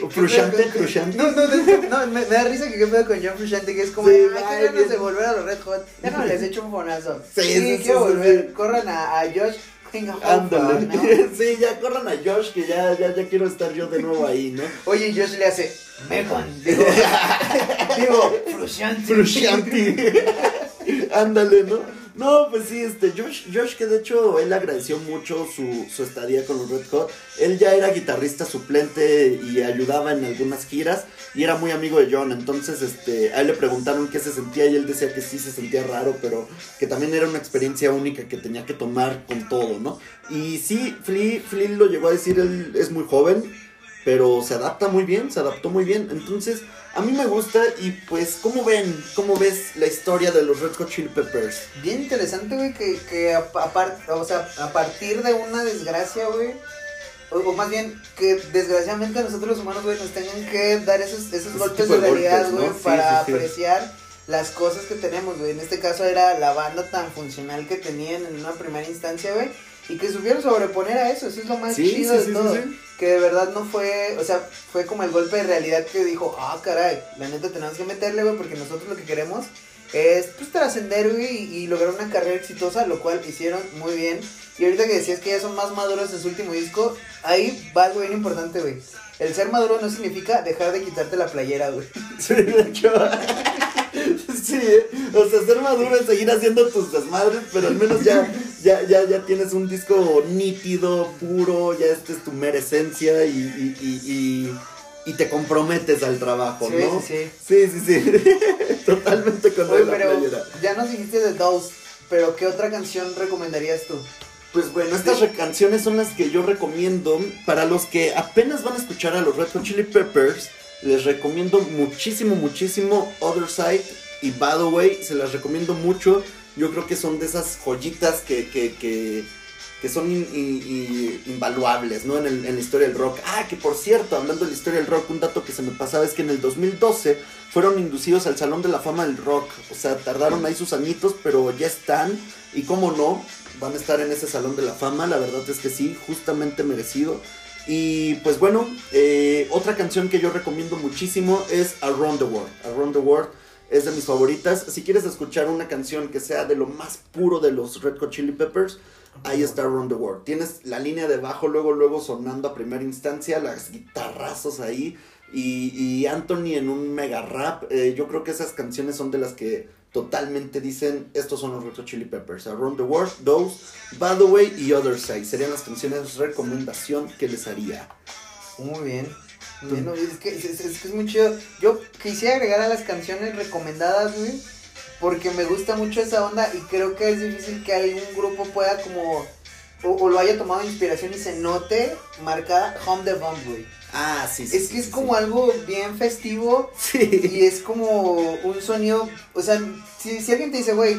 Frusciante, Frusciante. No, no, no, no, me, me da risa que qué pedo con John Frusciante, que es como, Sí, ay, qué ganas de volver a los Red Hot. Déjame les echo un fonazo. Sí, Sí, quiero volver. sí. Corran a, a Josh Ándale. ¿no? Sí, ya corran a Josh, que ya, ya, ya quiero estar yo de nuevo ahí, ¿no? Oye, Josh le hace, Megan, digo, digo, Frusciante. Frusciante. Ándale, ¿no? No, pues sí, este, Josh, Josh, que de hecho él agradeció mucho su, su estadía con los Red Hot. Él ya era guitarrista suplente y ayudaba en algunas giras y era muy amigo de John. Entonces, este, a él le preguntaron qué se sentía y él decía que sí se sentía raro, pero que también era una experiencia única que tenía que tomar con todo, ¿no? Y sí, Flea, Flea lo llegó a decir, él es muy joven, pero se adapta muy bien, se adaptó muy bien. Entonces, a mí me gusta y pues, ¿cómo ven? ¿Cómo ves la historia de los Red Hot Chili Peppers? Bien interesante, güey, que, que a, a par- o sea, a partir de una desgracia, güey, o, o más bien que desgraciadamente nosotros los humanos, güey, nos tengan que dar esos, esos golpes de de realidad, güey, ¿no? Sí, para sí, sí. apreciar las cosas que tenemos, güey. En este caso era la banda tan funcional que tenían en una primera instancia, güey, y que supieron sobreponer a eso, eso es lo más chido de todo. Que de verdad no fue, o sea, fue como el golpe de realidad que dijo, ah, caray, la neta tenemos que meterle, güey, porque nosotros lo que queremos es, pues, trascender, güey, y, y lograr una carrera exitosa, lo cual hicieron muy bien. Y ahorita que decías que ya son más maduros en su último disco, ahí va algo bien importante, güey. El ser maduro no significa dejar de quitarte la playera, güey. Sí, de hecho. Sí, ¿eh? o sea, ser maduro es seguir haciendo tus desmadres, pero al menos ya, ya, ya, ya tienes un disco nítido, puro, ya esta es tu mera esencia y, y, y, y, y te comprometes al trabajo, Sí, ¿no? sí, Sí, sí, sí. Totalmente con Oye, la pero playera. ya nos dijiste de Dose, pero ¿qué otra canción recomendarías tú? Pues bueno, estas canciones son las que yo recomiendo para los que apenas van a escuchar a los Red Hot Chili Peppers. Les recomiendo muchísimo, muchísimo Other Side y By the Way. Se las recomiendo mucho. Yo creo que son de esas joyitas que, que, que, que son invaluables, ¿no? En, el, en, la historia del rock. Ah, que por cierto, hablando de la historia del rock, un dato que se me pasaba es que en el 2012 fueron inducidos al Salón de la Fama del Rock. O sea, tardaron ahí sus añitos, pero ya están. Y cómo no, van a estar en ese Salón de la Fama. La verdad es que sí, justamente merecido. Y pues bueno, eh, otra canción que yo recomiendo muchísimo es Around the World. Around the World es de mis favoritas. Si quieres escuchar una canción que sea de lo más puro de los Red Hot Chili Peppers, ahí está Around the World. Tienes la línea de bajo luego, luego sonando a primera instancia, las guitarrazos ahí. Y, Anthony en un mega rap. Eh, yo creo que esas canciones son de las que totalmente dicen, estos son los Red Chili Peppers, Around the World, Those, By the Way y Other Side. Serían las canciones de recomendación que les haría. Muy bien. Es, que, es, muy chido. Yo quisiera agregar a las canciones recomendadas, güey, porque me gusta mucho esa onda y creo que es difícil que algún grupo pueda como, o, lo haya tomado inspiración y se note marcada Home the Bomb, güey. Ah, sí, sí. Es que es como algo bien festivo. Sí. Y es como un sonido. O sea, si, si alguien te dice, güey,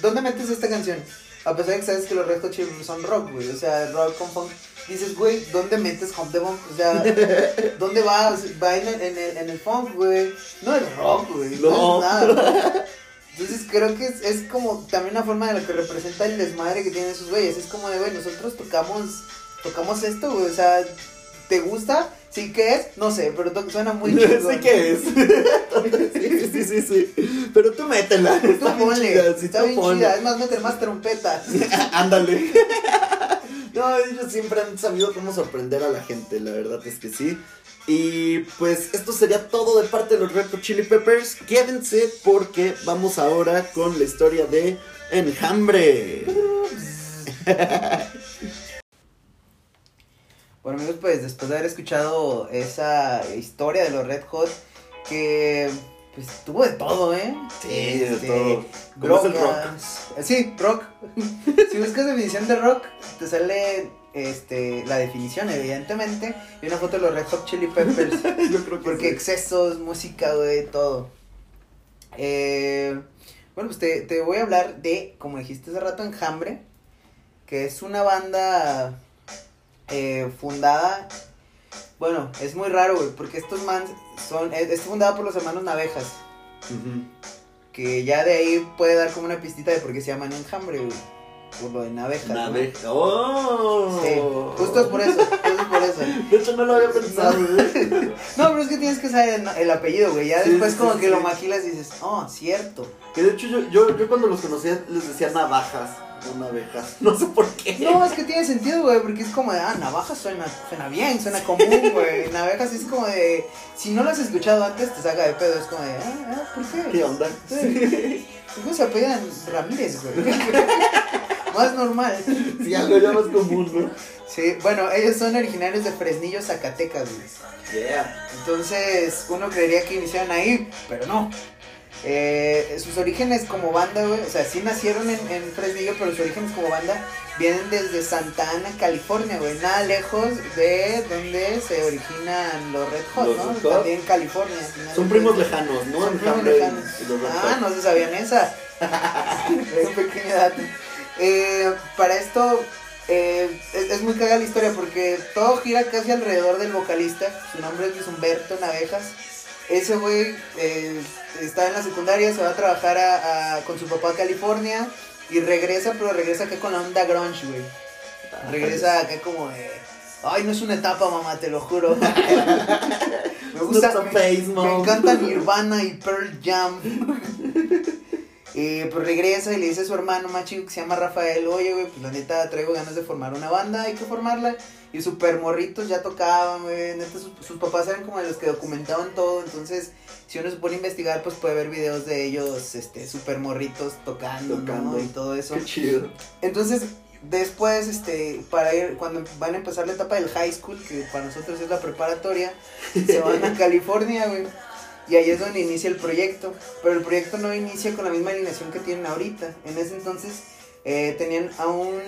¿dónde metes esta canción? A pesar de que sabes que los Red Hot son rock, güey. O sea, rock con funk. Dices, güey, ¿dónde metes Home the Bomb? O sea, ¿dónde va? Va en el, en el, funk, güey. No es rock, güey. No. es nada. Entonces creo que es, es, como también una forma de lo que representa el desmadre que tienen esos güeyes. Es como de, güey, nosotros tocamos, tocamos esto, güey. O sea, ¿te gusta? ¿Sí qué es? No sé, pero suena muy chido. sí que es. sí, sí, sí, sí. Pero tú métela. Tú ponle. está bien chida. Es más, meter más trompetas. Ándale. no, ellos siempre han sabido cómo sorprender a la gente, la verdad es que sí. Y pues esto sería todo de parte de los Red Hot Chili Peppers. Quédense porque vamos ahora con la historia de Enjambre. Bueno amigos, pues después de haber escuchado esa historia de los Red Hot, que pues tuvo de todo, ¿eh? Sí, de este, todo. ¿Cómo el rock? Sí, rock. si buscas definición de rock, te sale este, la definición, evidentemente, y una foto de los Red Hot Chili Peppers. Yo creo que Porque excesos, música, güey, todo. Eh, bueno, pues te, te voy a hablar de, como dijiste hace rato, Enjambre, que es una banda eh, fundada. Bueno, es muy raro, güey, porque estos mans son. Es, fundada por los hermanos Navejas. Que ya de ahí puede dar como una pistita de por qué se llaman enjambre, güey. Por lo de navejas. Naveja. ¡Oh! Sí, justo es por eso. Justo por eso. De hecho, no lo había pensado, No, pero es que tienes que saber el, apellido, güey. Ya después, como que lo maquilas y dices, oh, cierto. Que de hecho, yo, yo, yo cuando los conocía les decía navajas navajas. No sé por qué. No, es que tiene sentido, güey, porque es como de, ah, navajas suena, suena bien, suena común, güey. Navajas es como de, si no lo has escuchado antes, te saca de pedo. Es como de, ah, ah ¿por qué? ¿Qué onda? Sí. ¿Cómo se apellidan Ramírez, güey? más normal. Sí, algo ya más común, ¿no? Sí, bueno, ellos son originarios de Fresnillo, Zacatecas, güey. Yeah. Entonces, uno creería que iniciaron ahí, pero no. Eh, sus orígenes como banda, güey, o sea, sí nacieron en, en, Fresnillo, pero sus orígenes como banda vienen desde Santa Ana, California, güey, nada lejos de donde se originan los Red Hot, ¿no? También California. Son primos lejanos, ¿no? Son primos lejanos. ah, no se sabían esa. Un pequeño dato. Eh, para esto eh, es, muy cagada la historia porque todo gira casi alrededor del vocalista. Su nombre es Luis Humberto Navejas. Ese güey eh, está en la secundaria, se va a trabajar a, con su papá a California y regresa, pero regresa acá con la onda grunge, güey. Ah, regresa acá como de... Ay, no es una etapa, mamá, te lo juro. me gusta, me, me encanta Nirvana y Pearl Jam. Y pues regresa y le dice a su hermano más chico que se llama Rafael, oye, güey, pues la neta traigo ganas de formar una banda, hay que formarla. Y super morritos ya tocaban, güey, neta sus, papás eran como de los que documentaban todo, entonces si uno se pone a investigar, pues puede ver videos de ellos, este, super morritos tocando, tocando. y todo eso. Qué chido. Entonces, después, este, para ir, cuando van a empezar la etapa del high school, que para nosotros es la preparatoria, se van a California, güey. Y ahí es donde inicia el proyecto. Pero el proyecto no inicia con la misma alineación que tienen ahorita. En ese entonces eh, tenían a un,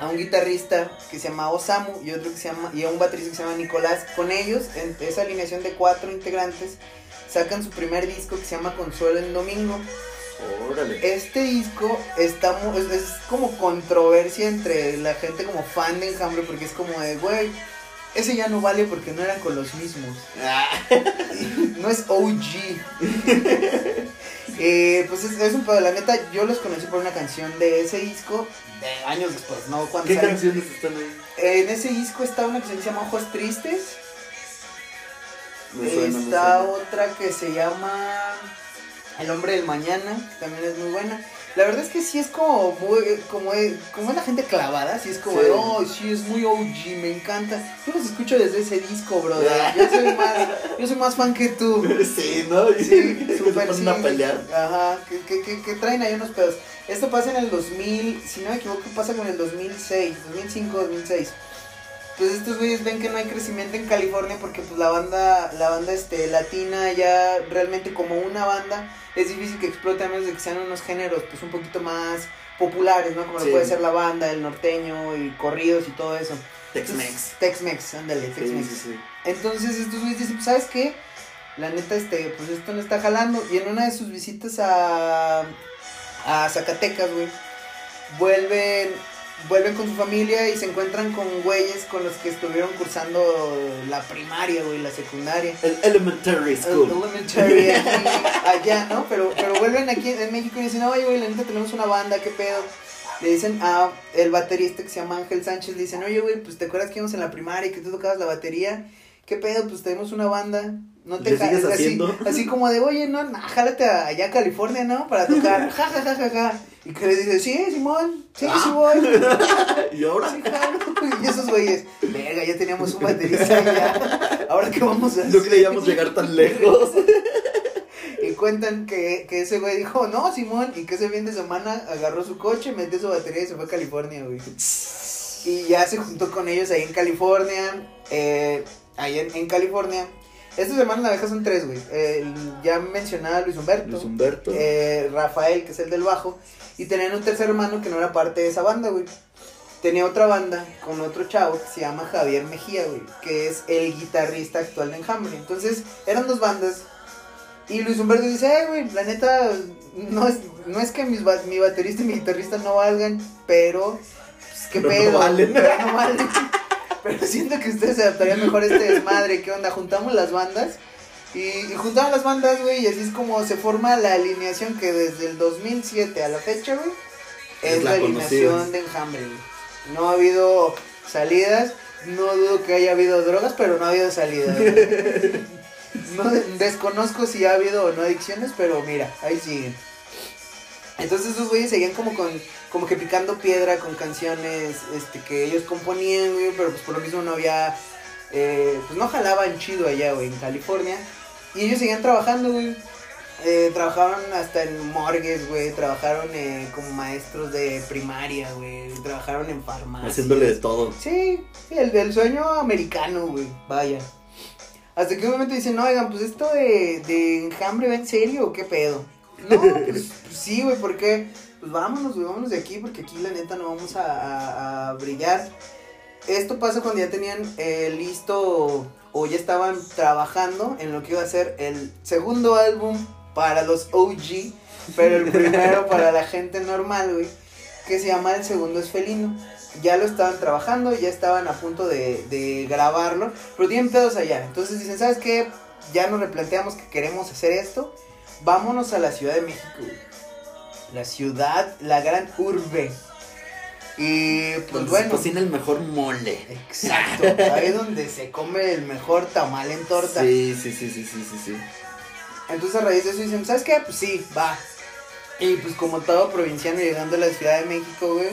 a un guitarrista que se llama Osamu y otro que se llama y a un baterista que se llama Nicolás. Con ellos, en esa alineación de cuatro integrantes, sacan su primer disco que se llama Consuelo en Domingo. Órale. Este disco está es, es como controversia entre la gente como fan de Enjambre porque es como de, güey, ese ya no vale porque no eran con los mismos. Ah, No es OG. Eh, pues es, es un pedo, la neta, yo los conocí por una canción de ese disco de años después, ¿no? Cuando ¿Qué canciones están ahí? En ese disco está una canción que se llama Ojos Tristes. Me suena, me está otra que se llama El Hombre del Mañana, que también es muy buena. La verdad es que sí es como muy, como, es- como es la gente clavada, sí es como, Sí. oh, sí, es muy OG, me encanta. Yo los escucho desde ese disco, brother. Yo soy más, yo soy más fan que tú. Sí, ¿no? Sí, súper ponen sí. a pelear. Ajá, que, que, que, que traen ahí unos pedos. Esto pasa en el 2000, si no me equivoco, pasa con el 2006, 2005, 2006. Pues estos güeyes ven que no hay crecimiento en California porque pues la banda, la banda este, latina ya realmente como una banda es difícil que explote a menos de que sean unos géneros pues un poquito más populares, ¿no? Como lo puede ser la banda, el norteño y corridos y todo eso. Tex-Mex. Tex-Mex, ándale, Tex-Mex. sí, sí. Entonces estos güeyes dicen, pues, ¿sabes qué? La neta, este, pues esto no está jalando. Y en una de sus visitas a, a Zacatecas, güey, vuelven, vuelven con su familia y se encuentran con güeyes con los que estuvieron cursando la primaria, güey, la secundaria. El Elementary School. Elementary aquí, allá, ¿no? Pero, pero vuelven aquí en México y dicen, oye, güey, la neta tenemos una banda, ¿qué pedo? Le dicen a el baterista que se llama Ángel Sánchez, le dicen, oye, güey, pues te acuerdas que íbamos en la primaria y que tú tocabas la batería. ¿Qué pedo? Pues tenemos una banda. No te ¿Le ja- sigues así, haciendo? así como de, oye, no, no, jálate a- allá a California, ¿no? Para tocar. Ja, ja, ja, ja, ja. Y que le dice, sí, Simón, sí, Ah. sí voy. Y ahora. Sí. Y esos güeyes, verga, ya teníamos un baterista ya. Ahora qué vamos a hacer. No creíamos llegar tan lejos. Y cuentan que, que ese güey dijo, no, Simón, y que ese fin de semana agarró su coche, metió su batería y se fue a California, güey. Y ya se juntó con ellos ahí en California, eh, ahí en, en California. Esta semana la abeja son tres, güey. Ya mencionaba Luis Humberto, Luis Humberto. eh, Rafael, que es el del bajo, y tenían un tercer hermano que no era parte de esa banda, güey. Tenía otra banda con otro chavo que se llama Javier Mejía, güey, que es el guitarrista actual de Enjambre. Entonces, eran dos bandas. Y Luis Humberto dice, eh, güey, la neta, no es, no es que mis mi baterista y mi guitarrista no valgan, pero, pues, qué Pero no pedo. valen. Pero no valen. Pero siento que ustedes se adaptarían mejor a este desmadre. ¿Qué onda? Juntamos las bandas. Y, y juntamos las bandas, güey, y así es como se forma la alineación que desde el 2007 a la fecha, güey, es, Es la, la alineación de Enjambre, güey. No ha habido salidas, no dudo que haya habido drogas, pero no ha habido salidas. güey. No, desconozco si ha habido o no adicciones, pero mira, ahí siguen. Entonces esos güeyes seguían como con como que picando piedra con canciones este que ellos componían, güey, pero pues por lo mismo no había eh, pues no jalaban chido allá, güey, en California. Y ellos seguían trabajando, güey. Eh, trabajaron hasta en morgues, güey. Trabajaron eh, como maestros de primaria, güey. Trabajaron en farmacia. Haciéndole de todo. Sí, sí, el del sueño americano, güey. Vaya. Hasta que un momento dicen, no, oigan, pues esto de, de enjambre va en serio qué pedo. No, pues, sí, güey, ¿por qué? Pues vámonos, güey, vámonos de aquí porque aquí la neta no vamos a, a- a brillar. Esto pasa cuando ya tenían eh, listo o ya estaban trabajando en lo que iba a ser el segundo álbum para los OG, pero el primero para la gente normal, güey, que se llama El Segundo es Felino. Ya lo estaban trabajando, ya estaban a punto de, de grabarlo, pero tienen pedos allá. Entonces dicen, ¿sabes qué? Ya nos replanteamos que queremos hacer esto. Vámonos a la Ciudad de México, güey. La ciudad, la gran urbe. Y pues Donde bueno. se cocina el mejor mole. Exacto, ahí es donde se come el mejor tamal en torta. Sí, sí, sí, sí, sí, sí, sí. Entonces a raíz de eso dicen, ¿sabes qué? Pues sí, va. Y pues como todo provinciano llegando a la Ciudad de México, güey,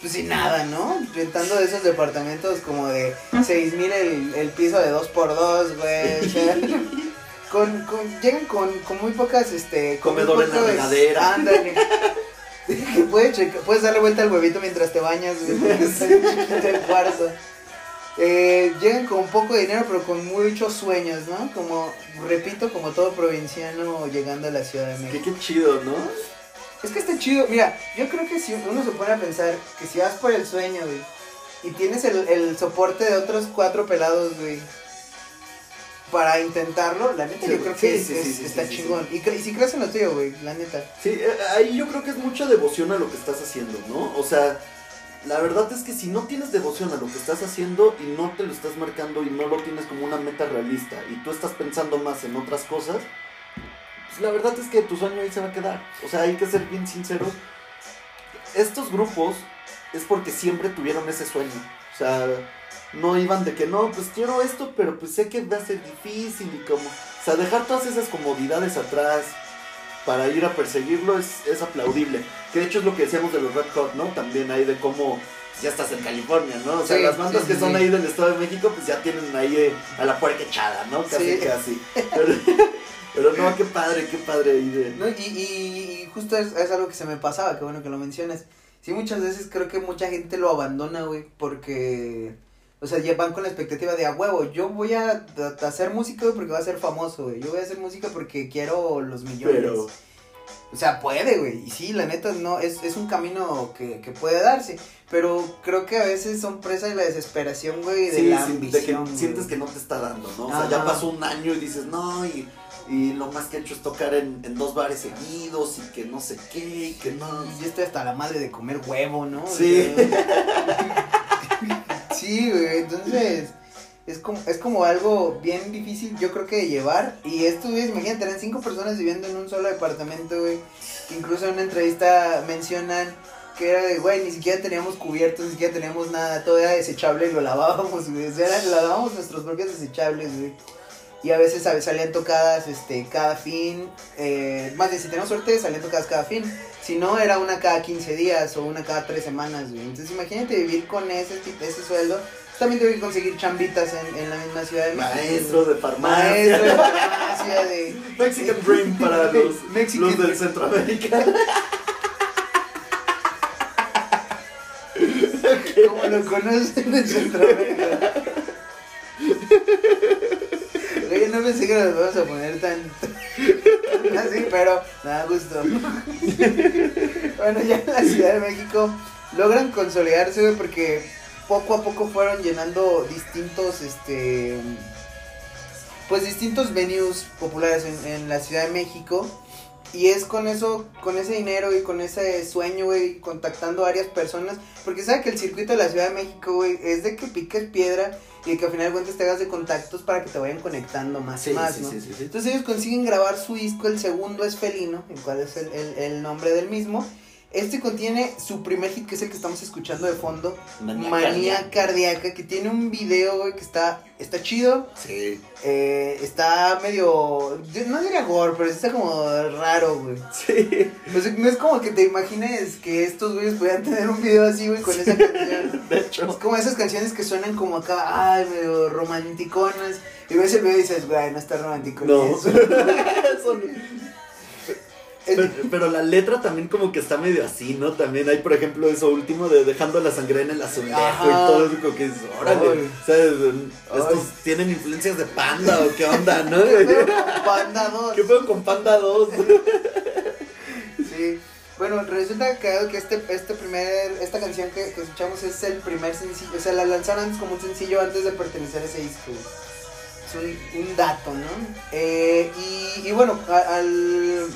pues sin nada, ¿no? Rentando de esos departamentos como de seis mil el, el piso de dos por dos, güey. con, con, llegan con, con muy pocas, este... Comedor en la regadera. Ándale. Que puedes, puedes darle vuelta al huevito mientras te bañas, el. Eh, llegan con poco dinero, pero con muchos sueños, ¿no? Como, repito, como todo provinciano llegando a la Ciudad de Qué, México. qué chido, ¿no? Es que está chido. Mira, yo creo que si uno se pone a pensar que si vas por el sueño, güey, y tienes el, el soporte de otros cuatro pelados, güey, para intentarlo, la neta Sí, yo creo sí, que sí, es- sí, sí, está chingón. Y, cre- y si crees en lo tuyo, güey, la neta. Sí, eh, ahí yo creo que es mucha devoción a lo que estás haciendo, ¿no? O sea, la verdad es que si no tienes devoción a lo que estás haciendo y no te lo estás marcando y no lo tienes como una meta realista y tú estás pensando más en otras cosas, pues la verdad es que tu sueño ahí se va a quedar. O sea, hay que ser bien sinceros. Estos grupos es porque siempre tuvieron ese sueño. O sea, no iban de que no, pues quiero esto, pero pues sé que va a ser difícil y como... O sea, dejar todas esas comodidades atrás para ir a perseguirlo es, es aplaudible. Que de hecho es lo que decíamos de los Red Hot, ¿no? También ahí de cómo ya estás en California, ¿no? O sea, Sí, las bandas sí, que sí, son ahí del Estado de México, pues ya tienen ahí eh, a la puerca echada, ¿no? Casi, casi. Pero, pero no, qué padre, qué padre ahí de... No, y, y- y justo es, es algo que se me pasaba, que bueno que lo mencionas. Sí, muchas veces creo que mucha gente lo abandona, güey, porque, o sea, ya van con la expectativa de, a huevo, yo voy a, hacer música, porque va a ser famoso, güey. Yo voy a hacer música porque quiero los millones. Pero... O sea, puede, güey. Y sí, la neta, no, es, es un camino que, que puede darse. Pero creo que a veces son presa de la desesperación, güey, de Sí, la ambición. de que sientes que no te está dando, ¿no? O sea, ya pasó un año y dices, no, y, y lo más que he hecho es tocar en, en dos bares seguidos y que no sé qué, y que no... Y yo estoy hasta la madre de comer huevo, ¿no? Sí. sí, güey, entonces es como, es como algo bien difícil, yo creo que de llevar. Y esto, güey, imagínate, eran cinco personas viviendo en un solo departamento, güey. Incluso en una entrevista mencionan que era de, güey, ni siquiera teníamos cubiertos, ni siquiera teníamos nada, todo era desechable y lo lavábamos, güey. O lavábamos nuestros propios desechables, güey. Y a veces salían tocadas este, cada fin. Eh, más bien, si tenemos suerte, salían tocadas cada fin. Si no, era una cada 15 días o una cada 3 semanas, güey. Entonces, imagínate vivir con ese, ese sueldo. También tuve que conseguir chambitas en, en la misma ciudad de México. Maestro de farmacia. Maestro de farmacia, de... Mexican Dream para los, Mexican los del. Centroamérica. Como lo conocen en Centroamérica. Oye, no pensé que nos vamos a poner tan... Así, pero nada, gusto. bueno, ya en la Ciudad de México logran consolidarse, porque poco a poco fueron llenando distintos, este... Pues distintos venues populares en la Ciudad de México. Y es con eso, con ese dinero y con ese sueño, güey, contactando a varias personas. Porque sabe que el circuito de la Ciudad de México, güey, es de que piques piedra y de que al final de cuentas te hagas de contactos para que te vayan conectando más y Sí, más, sí, ¿no? sí, sí, sí. Entonces ellos consiguen grabar su disco, el segundo es Felino, el cual es el, el- el nombre del mismo. Este contiene su primer hit, que es el que estamos escuchando de fondo, Manía Manía Cardíaca, que tiene un video, güey, que está, está chido. Sí, eh, está medio, no diría gore, pero está como raro, güey. sí. No es como que te imagines que estos güeyes pudieran tener un video así, güey, con esa canción. De Es hecho, como esas canciones que suenan como acá, ay, medio romanticonas. Y ves el video y dices, güey, no está romántico. no. eso". Es- Pero, pero la letra también como que está medio así, ¿no? También hay, por ejemplo, eso último de dejando la sangre en el azulejo Ajá. y todo eso como que es, órale, Ay. o sea, estos Ay. tienen influencias de Panda o qué onda, ¿no? ¿Qué pedo con Panda 2? ¿Qué pedo con Panda 2? Sí. Bueno, resulta que, que este, este primer, esta canción que, que escuchamos es el primer sencillo, o sea, la lanzaron como un sencillo antes de pertenecer a ese disco. Es un, un dato, ¿no? Eh, y, y bueno, al,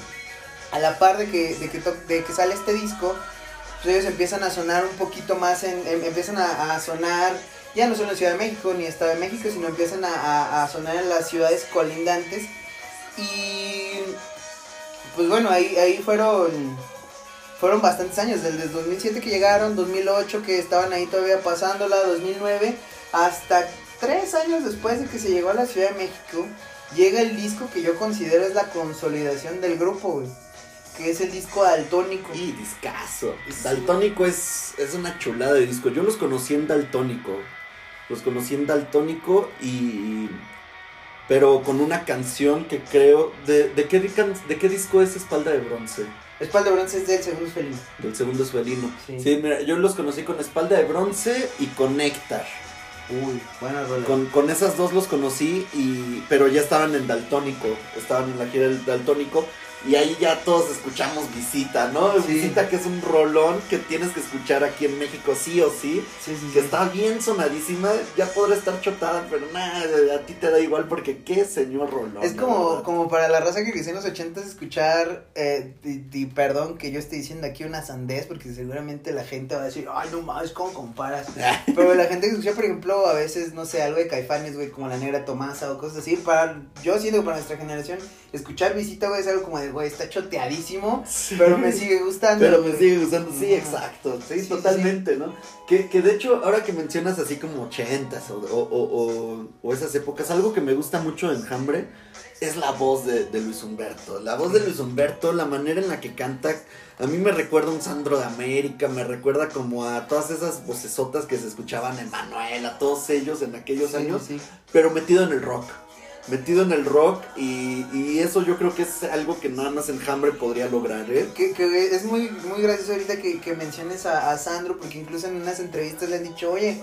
a la par de que, de que, de que sale este disco, pues ellos empiezan a sonar un poquito más, en, em- empiezan a, sonar, ya no solo en Ciudad de México ni Estado de México, sino empiezan a, a- sonar en las ciudades colindantes. Y pues bueno, ahí, ahí fueron fueron bastantes años, desde 2007 que llegaron, 2008 que estaban ahí todavía pasándola, 2009, hasta tres años después de que se llegó a la Ciudad de México, llega el disco que yo considero es la consolidación del grupo, güey, que es el disco Daltónico. Y discazo. Daltónico es, es una chulada de disco. Yo los conocí en Daltónico. Los conocí en Daltónico y... Pero con una canción que creo... ¿De, de, qué, de qué disco es Espalda de Bronce? Espalda de Bronce es del segundo felino. Del segundo Felino. Sí. Sí, mira, yo los conocí con Espalda de Bronce y con Néctar. Uy, buena rola. Con, con esas dos los conocí, y, pero ya estaban en Daltónico, estaban en la gira del Daltónico. Y ahí ya todos escuchamos Visita, ¿no? Sí. Visita que es un rolón que tienes que escuchar aquí en México sí o sí. Sí, sí, Que está bien sonadísima, ya podrá estar chotada, pero nada, a ti te da igual porque qué señor rolón. Es como, como para la raza que creció en los ochentas escuchar, eh, y, y perdón que yo esté diciendo aquí una sandez, porque seguramente la gente va a decir, ay, no mames, ¿cómo comparas? Pero la gente que escucha, por ejemplo, a veces, no sé, algo de caifanes, güey, como la negra Tomasa o cosas así, para, yo siento que para nuestra generación, escuchar visita, güey, es algo como de, güey, está choteadísimo, Sí. pero me sigue gustando. Pero me sigue gustando, sí, exacto, sí, Sí, sí, totalmente, ¿no? Que, que de hecho, ahora que mencionas así como ochentas o, o, o, esas épocas, algo que me gusta mucho de Enjambre es la voz de, de Luis Humberto. La voz de Luis Humberto, la manera en la que canta, a mí me recuerda a un Sandro de América, me recuerda como a todas esas vocesotas que se escuchaban en Manuel, a todos ellos en aquellos Sí, años, sí. pero metido en el rock. Metido en el rock y, y eso yo creo que es algo que nada más Enjambre podría lograr, ¿eh? Que, que es muy, muy gracioso ahorita que, que menciones a, a Sandro, porque incluso en unas entrevistas le han dicho, oye,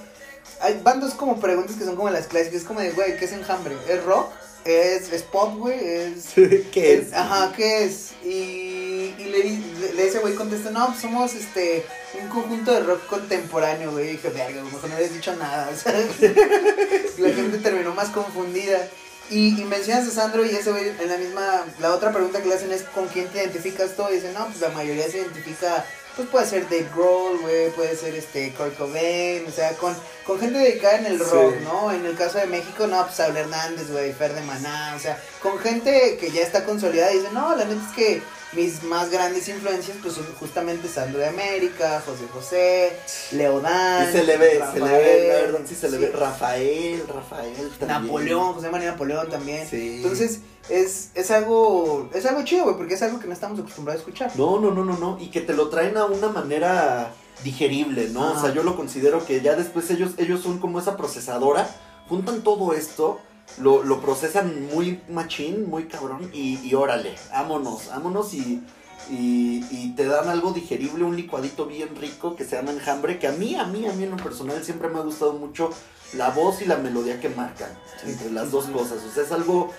hay van dos como preguntas que son como las clásicas, es como de, güey, ¿qué es enjambre? ¿Es rock? ¿Es, es pop, güey? ¿Es, ¿Qué es? Ajá, ¿qué es? Y, y le, le, ese güey contesta, no, pues somos este un conjunto de rock contemporáneo, güey. Y dije, verga, mejor no habías dicho nada. o sea, la gente terminó más confundida. Y, y mencionas a Sandro y ese güey en la misma, la otra pregunta que le hacen es ¿con quién te identificas tú? Y dicen, no, pues la mayoría se identifica, pues puede ser Dave Grohl, güey, puede ser este Kurt Cobain, o sea, con, con gente dedicada en el Sí. rock, ¿no? En el caso de México, no, pues Saúl Hernández, güey, Fer de Maná, o sea, con gente que ya está consolidada y dicen, no, la neta es que mis más grandes influencias, pues son justamente Sandro de América, José José, Leodán, Y se le ve, se le ve, la Rafael, verdad, sí se le ve. Rafael, Rafael también. Napoleón, José María Napoleón también. Sí. Entonces, es, es algo, es algo chido, güey, porque es algo que no estamos acostumbrados a escuchar. No, no, no, no, no. Y que te lo traen a una manera digerible, ¿no? O sea, yo lo considero que ya después ellos, ellos son como esa procesadora, juntan todo esto, lo, lo procesan muy machín, muy cabrón, y, y órale, vámonos, vámonos y, y, y te dan algo digerible, un licuadito bien rico que se llama enjambre, que a mí, a mí, a mí en lo personal siempre me ha gustado mucho la voz y la melodía que marcan entre las dos cosas. O sea, es algo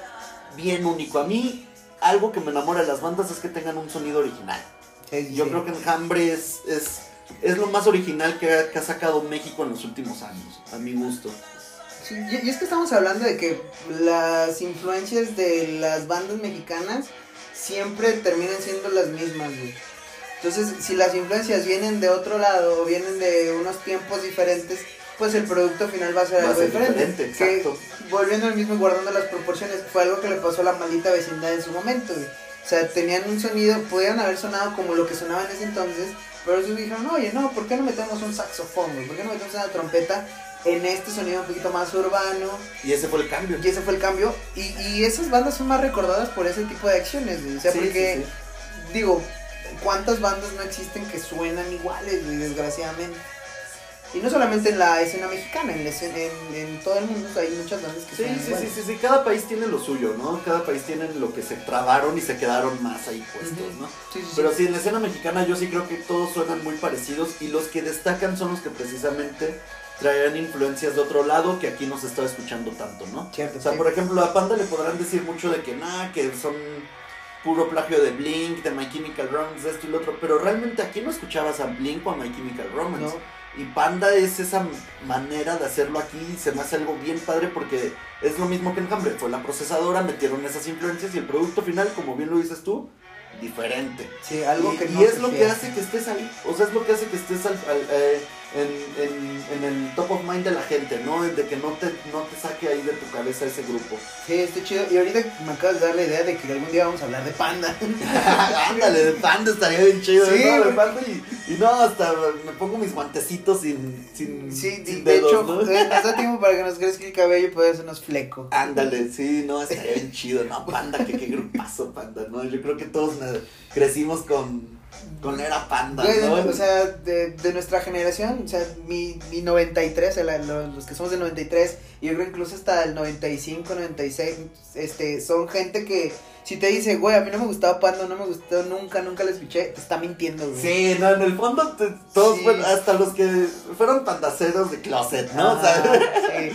bien único. A mí, algo que me enamora de las bandas es que tengan un sonido original. Sí, Yo sí. creo que Enjambre es, es, es lo más original que ha, que ha sacado México en los últimos años, a mi gusto. Sí, y, es que estamos hablando de que las influencias de las bandas mexicanas siempre terminan siendo las mismas, güey. Entonces, si las influencias vienen de otro lado o vienen de unos tiempos diferentes, pues el producto final va a ser Va algo ser diferente. diferente, Que, exacto. volviendo al mismo y guardando las proporciones, fue algo que le pasó a la maldita vecindad en su momento, güey. O sea, tenían un sonido, podían haber sonado como lo que sonaba en ese entonces, pero ellos dijeron, oye, no, ¿por qué no metemos un saxofón, güey? ¿Por qué no metemos una trompeta en este sonido un poquito más urbano? Y ese fue el cambio. Y ese fue el cambio. Y, y esas bandas son más recordadas por ese tipo de acciones, güey. O sea, Sí, porque, sí, sí. digo, ¿cuántas bandas no existen que suenan iguales, güey, desgraciadamente? Y no solamente en la escena mexicana, en, la escena- en, en todo el mundo hay muchas bandas que Sí, suenan sí, sí, iguales. sí, sí, cada país tiene lo suyo, ¿no? Cada país tiene lo que se trabaron y se quedaron más ahí puestos. ¿no? Sí, sí, sí. Pero sí, en la escena mexicana yo sí creo que todos suenan muy parecidos y los que destacan son los que precisamente traerán influencias de otro lado que aquí no se está escuchando tanto, ¿no? Cierto, O sea, sí. por ejemplo, a Panda le podrán decir mucho de que nada, que son puro plagio de Blink, de My Chemical Romance, esto y lo otro, pero realmente aquí no escuchabas a Blink o a My Chemical Romance. No. Y Panda es esa manera de hacerlo aquí y se me hace algo bien padre porque es lo mismo que Enjambre. Fue la procesadora, metieron esas influencias y el producto final, como bien lo dices tú, diferente. Sí, algo y que y no es se lo que hace que estés ahí. O sea, es lo que hace que estés al- al- eh, en, en- en el top of mind de la gente, ¿no? De que no te, no te saque ahí de tu cabeza ese grupo. Sí, está chido. Y ahorita me acabas de dar la idea de que algún día vamos a hablar de Panda. Ándale, de Panda estaría bien chido. Sí, ¿no? De. Panda y, y no, hasta me pongo mis guantecitos sin, sin, Sí, sin de dedos, hecho, ¿no? eh, nos da tiempo para que nos crezca el cabello y poder hacernos fleco. Ándale, sí, no, estaría bien chido, no, Panda, que qué grupazo, Panda, ¿no? Yo creo que todos crecimos con, con era Panda, Güey, ¿no? o sea, de, de nuestra generación, o sea, mi, mi 93, o sea, la- los, los que somos del 93, y yo creo incluso hasta el 95, 96, este, son gente que si te dice, güey, a mí no me gustaba Panda, no me gustó nunca, nunca la escuché, te está mintiendo, güey. Sí, no, en el fondo te- todos, Sí. fueron- hasta los que fueron pandaceros de closet, ¿no? O sea, sí.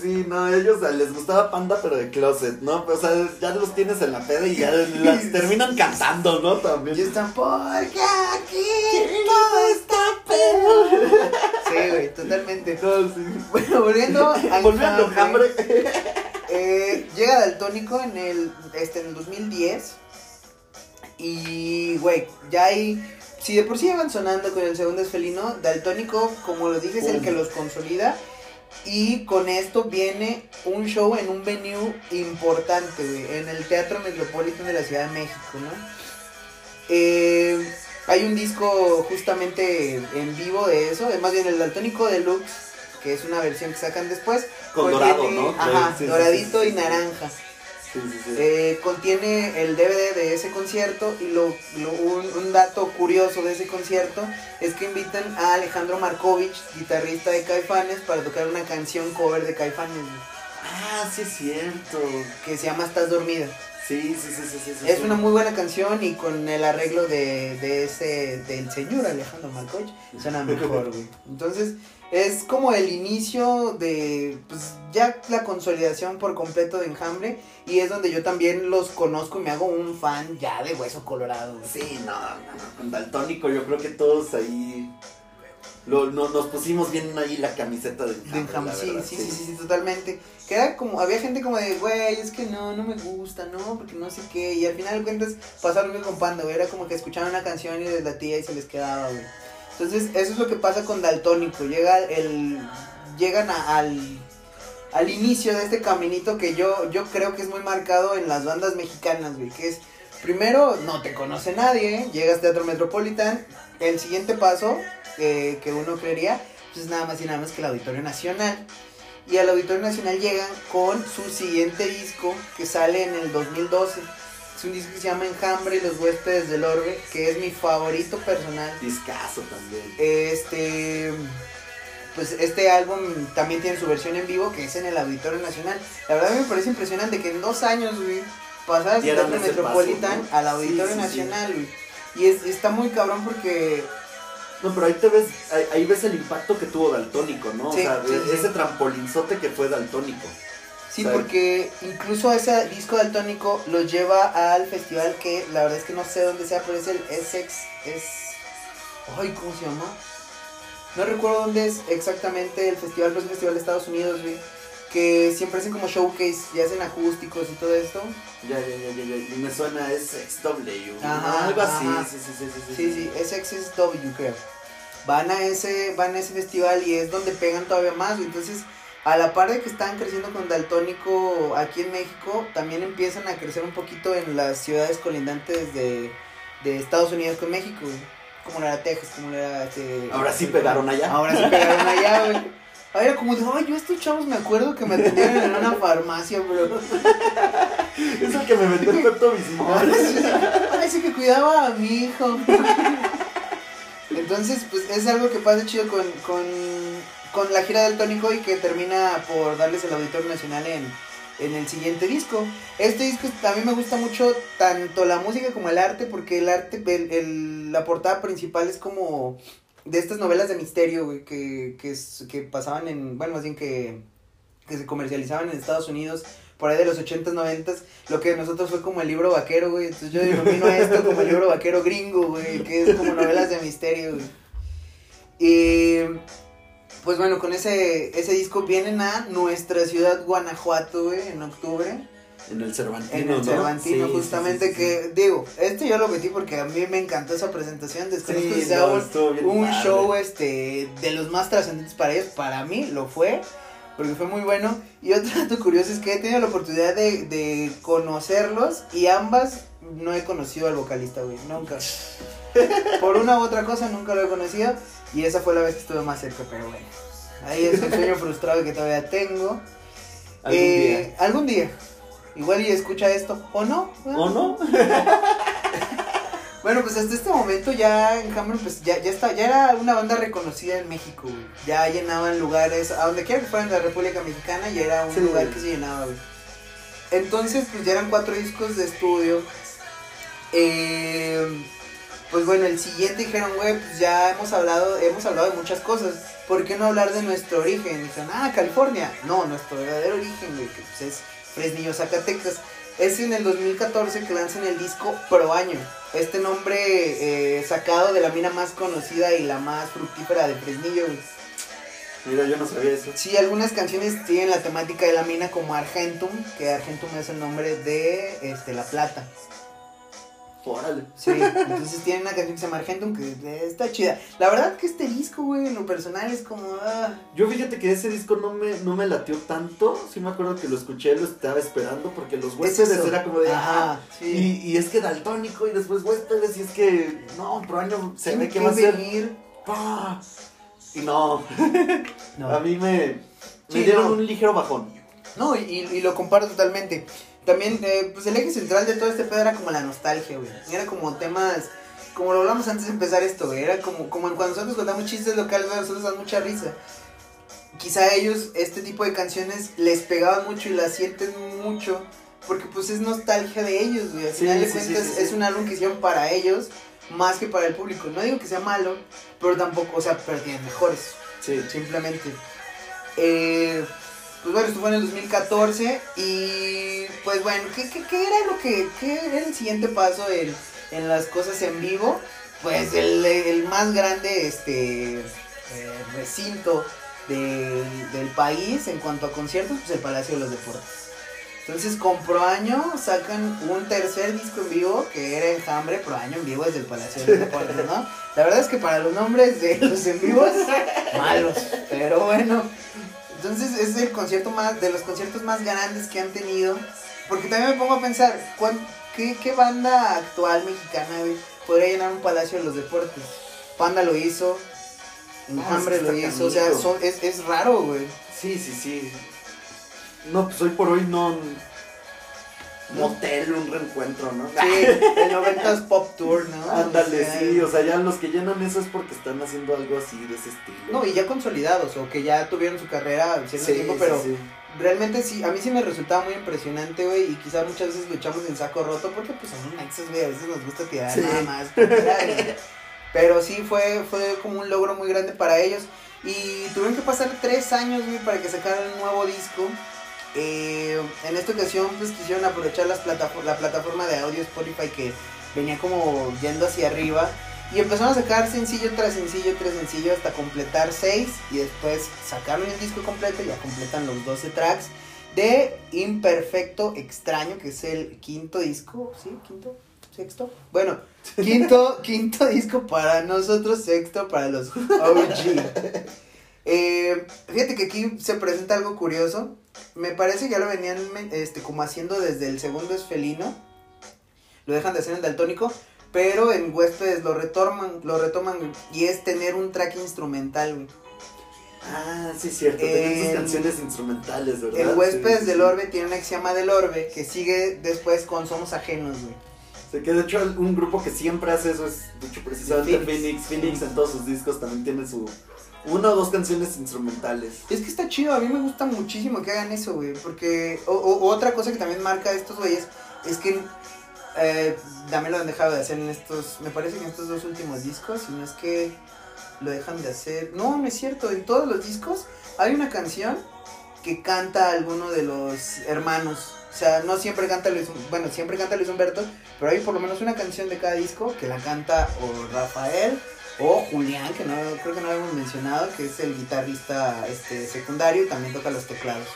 Sí, no, ellos les gustaba Panda, pero de closet, ¿no? O sea, ya los tienes en la peda y ya las terminan cantando, ¿no? También. Y están porque aquí todo está peor. Sí, güey, totalmente. No, sí. Bueno, volviendo a Volviendo hambre. Eh, llega Daltónico en el, este, en el 2010. Y, güey, ya hay. Si de por sí iban sonando con el segundo es felino, Daltónico, como lo dije, es el que los consolida. Y con esto viene un show en un venue importante, güey, en el Teatro Metropolitan de la Ciudad de México, ¿no? Eh, hay un disco justamente en vivo de eso, eh, más bien el Daltónico Deluxe, que es una versión que sacan después. Con contiene- dorado, ¿no? Ajá, Sí, doradito sí, y naranja. Eh, contiene el DVD de ese concierto y lo, lo- un, un dato curioso de ese concierto es que invitan a Alejandro Markovich, guitarrista de Caifanes, para tocar una canción cover de Caifanes Ah, sí es cierto. que se llama Estás dormida. Sí, sí, sí, sí, sí. Es sí. una muy buena canción y con el arreglo de, de ese del señor Alejandro Markovich suena mejor, güey. Entonces, es como el inicio de pues ya la consolidación por completo de Enjambre y es donde yo también los conozco y me hago un fan ya de Hueso Colorado. Sí, no, no, con Daltónico yo creo que todos ahí lo- no- nos pusimos bien ahí la camiseta de De Enjambre, sí, verdad, sí, sí, sí, sí, totalmente. Que era como, había gente como de, güey, es que no, no me gusta, no, porque no sé qué. Y al final de cuentas pasó lo con Panda, güey. Era como que escuchaban una canción y les latía y se les quedaba, güey. Entonces, eso es lo que pasa con Daltónico. Llega el, llegan al, al inicio de este caminito que yo, yo creo que es muy marcado en las bandas mexicanas, güey. Que es, primero, no te conoce nadie, llegas a Teatro Metropolitan. El siguiente paso eh, que uno creería, pues es nada más y nada más que el Auditorio Nacional. Y al Auditorio Nacional llegan con su siguiente disco que sale en el 2012. Es un disco que se llama Enjambre y los huéspedes del orbe, que es mi favorito personal. Discaso también. Este. Pues este álbum también tiene su versión en vivo que es en el Auditorio Nacional. La verdad me parece impresionante que en dos años, güey, pasaras del Teatro Metropolitan paso, ¿no? al Auditorio Sí, sí, sí. Nacional, güey. Y es, está muy cabrón porque No, pero ahí te ves, ahí, ahí ves el impacto que tuvo Daltónico, ¿no? O sea, ese trampolinzote que fue Daltónico. Sí, ¿Sabes? porque incluso ese disco daltónico lo lleva al festival que la verdad es que no sé dónde sea, pero es el Essex. Es. Ay, ¿cómo se llama? No recuerdo dónde es exactamente el festival, pero es un festival de Estados Unidos, güey. Que siempre hacen como showcase y hacen acústicos y todo esto. Ya, ya, ya, ya, ya. Me suena es XW. ¿no? Ajá, Algo así. ajá. Sí, sí, sí, sí, sí. Sí, sí, SXSW creo. Van a ese, van a ese festival y es donde pegan todavía más, güey. Entonces, a la par de que están creciendo con Daltónico aquí en México, también empiezan a crecer un poquito en las ciudades colindantes de, de Estados Unidos con México, güey. Como era Texas, como era este, Ahora sí pegaron allá. Ahora sí pegaron allá, güey. Ahora era como de, ay, yo estos chavos me acuerdo que me atendieron en una farmacia, bro. Es el que me metió el Pepto Bismol. Parece que cuidaba a mi hijo. Entonces, pues es algo que pasa chido con, con, con la gira del Tónico y que termina por darles el Auditorio Nacional en, en el siguiente disco. Este disco a mí me gusta mucho tanto la música como el arte, porque el arte, el, la portada principal es como de estas novelas de misterio, güey, que, que, que pasaban en, bueno, más bien que, que se comercializaban en Estados Unidos por ahí de los 80s, 90s, lo que nosotros fue como el libro vaquero, güey. Entonces yo denomino esto como el libro vaquero gringo, güey, que es como novelas de misterio, güey. Y pues bueno, con ese, ese disco vienen a nuestra ciudad Guanajuato, güey, en octubre. En el Cervantino. En el ¿no? Cervantino, Sí, justamente sí, sí, que, digo, este yo lo metí porque a mí me encantó esa presentación. Desconozco si no, un- show este de los más trascendentes para ellos, para mí lo fue, porque fue muy bueno. Y otro dato curioso es que he tenido la oportunidad de, de conocerlos y ambas no he conocido al vocalista, güey, nunca. Por una u otra cosa nunca lo he conocido y esa fue la vez que estuve más cerca, pero bueno. Ahí es un sueño frustrado que todavía tengo. Algún Eh, día. Algún día. Igual y escucha esto, ¿o no? ¿O no? Bueno, pues hasta este momento ya Enjambre pues ya, ya está, ya era una banda reconocida en México, güey. Ya llenaban lugares, a donde quiera que fuera en la República Mexicana, ya era un Sí. lugar que se llenaba, güey. Entonces, pues ya eran cuatro discos de estudio. Eh, Pues bueno, el siguiente dijeron, güey, pues ya hemos hablado, hemos hablado de muchas cosas. ¿Por qué no hablar de nuestro origen? Dijeron, ah, California. No, nuestro verdadero origen, güey, que pues es Fresnillo, Zacatecas. Es en el 2014 que lanzan el disco Pro Año. Este nombre eh, sacado de la mina más conocida y la más fructífera de Fresnillo. Mira, yo no sabía eso. Sí, algunas canciones tienen la temática de la mina como Argentum, que Argentum es el nombre de este, La Plata. Órale. Sí, entonces tiene una canción que se llama Argentum que está chida. La verdad que este disco, güey, en lo personal es como... ah, Yo fíjate que ese disco no me, no me latió tanto. Sí me acuerdo que lo escuché, lo estaba esperando porque los huéspedes era como de... Ajá, sí. y, y es que daltónico y después huéspedes y es que... No, pro año se ve que va a ser... Y no, No. a mí me... Sí, me dieron no. un ligero bajón. No, y, y lo comparto totalmente. También, eh, pues el eje central de todo este pedo era como la nostalgia, güey. Era como temas, como lo hablamos antes de empezar esto, güey. Era como, como cuando nosotros contamos chistes locales, a nosotros dan mucha risa. Quizá ellos este tipo de canciones les pegaban mucho y las sienten mucho. Porque pues es nostalgia de ellos, güey. Al final de sí, cuentas sí, sí. es un álbum que hicieron para ellos más que para el público. No digo que sea malo, pero tampoco, o sea, pero tienen mejores Sí. simplemente. Eh, pues bueno, esto fue en el 2014 y pues bueno, ¿qué, qué, qué era lo que, qué era el siguiente paso en, en las cosas en vivo? Pues el, el más grande este eh, recinto del, del país en cuanto a conciertos, pues el Palacio de los Deportes. Entonces con Pro Año sacan un tercer disco en vivo que era Enjambre Pro Año en vivo desde el Palacio de los Deportes, ¿no? La verdad es que para los nombres de los en vivos, malos, pero bueno. Entonces es el concierto más, de los conciertos más grandes que han tenido. Porque también me pongo a pensar, ¿cuán- qué, qué banda actual mexicana, güey, podría llenar un Palacio de los Deportes? Panda lo hizo, que lo hizo, o sea, son- es, es raro, güey. Sí, sí, sí. No, pues hoy por hoy no... Motel, un reencuentro, ¿no? Sí, el 90s Pop Tour, ¿no? Ándale, O sea, sí, o sea, ya los que llenan eso es porque están haciendo algo así de ese estilo. No, y ya consolidados, o que ya tuvieron su carrera cierto Sí, tiempo, sí, pero sí. realmente sí, a mí sí me resultaba muy impresionante, güey, y quizás muchas veces lo echamos en saco roto, porque pues somos nexos, güey, a veces nos gusta tirar nada más. pero sí fue, fue como un logro muy grande para ellos, y tuvieron que pasar tres años, güey, para que sacaran un nuevo disco. Eh, en esta ocasión, pues quisieron aprovechar las la plataforma de audio Spotify que venía como yendo hacia arriba. Y empezaron a sacar sencillo tras sencillo tras sencillo hasta completar 6 y después sacaron el disco completo y ya completan los 12 tracks de Imperfecto Extraño, que es el quinto disco, ¿sí? ¿Quinto? ¿Sexto? Bueno, quinto, quinto disco para nosotros, sexto para los OG. Eh, fíjate que aquí se presenta algo curioso. Me parece que ya lo venían este, como haciendo desde el segundo es felino. Lo dejan de hacer en daltónico. Pero en Huéspedes lo retoman, lo retoman y es tener un track instrumental, güey. Ah, sí, cierto. Tienen sus En- canciones instrumentales, ¿verdad? El Huéspedes Sí, del. Orbe tiene una que se llama Del Orbe, que sigue después con Somos Ajenos, güey. Sí, que de hecho un grupo que siempre hace eso es, de hecho, precisamente Phoenix. Phoenix. Phoenix en todos sus discos también tiene su... Una o dos canciones instrumentales. Es que está chido, a mí me gusta muchísimo que hagan eso, güey. Porque otra cosa que también marca a estos güeyes es que eh, también lo han dejado de hacer en estos, me parece que en estos dos últimos discos, y no es que lo dejan de hacer. No, no es cierto, en todos los discos hay una canción que canta alguno de los hermanos. O sea, no siempre canta Luis, bueno, siempre canta Luis Humberto, pero hay por lo menos una canción de cada disco que la canta o Rafael o Julián, que no creo que no hemos mencionado, que es el guitarrista este, secundario y también toca los teclados.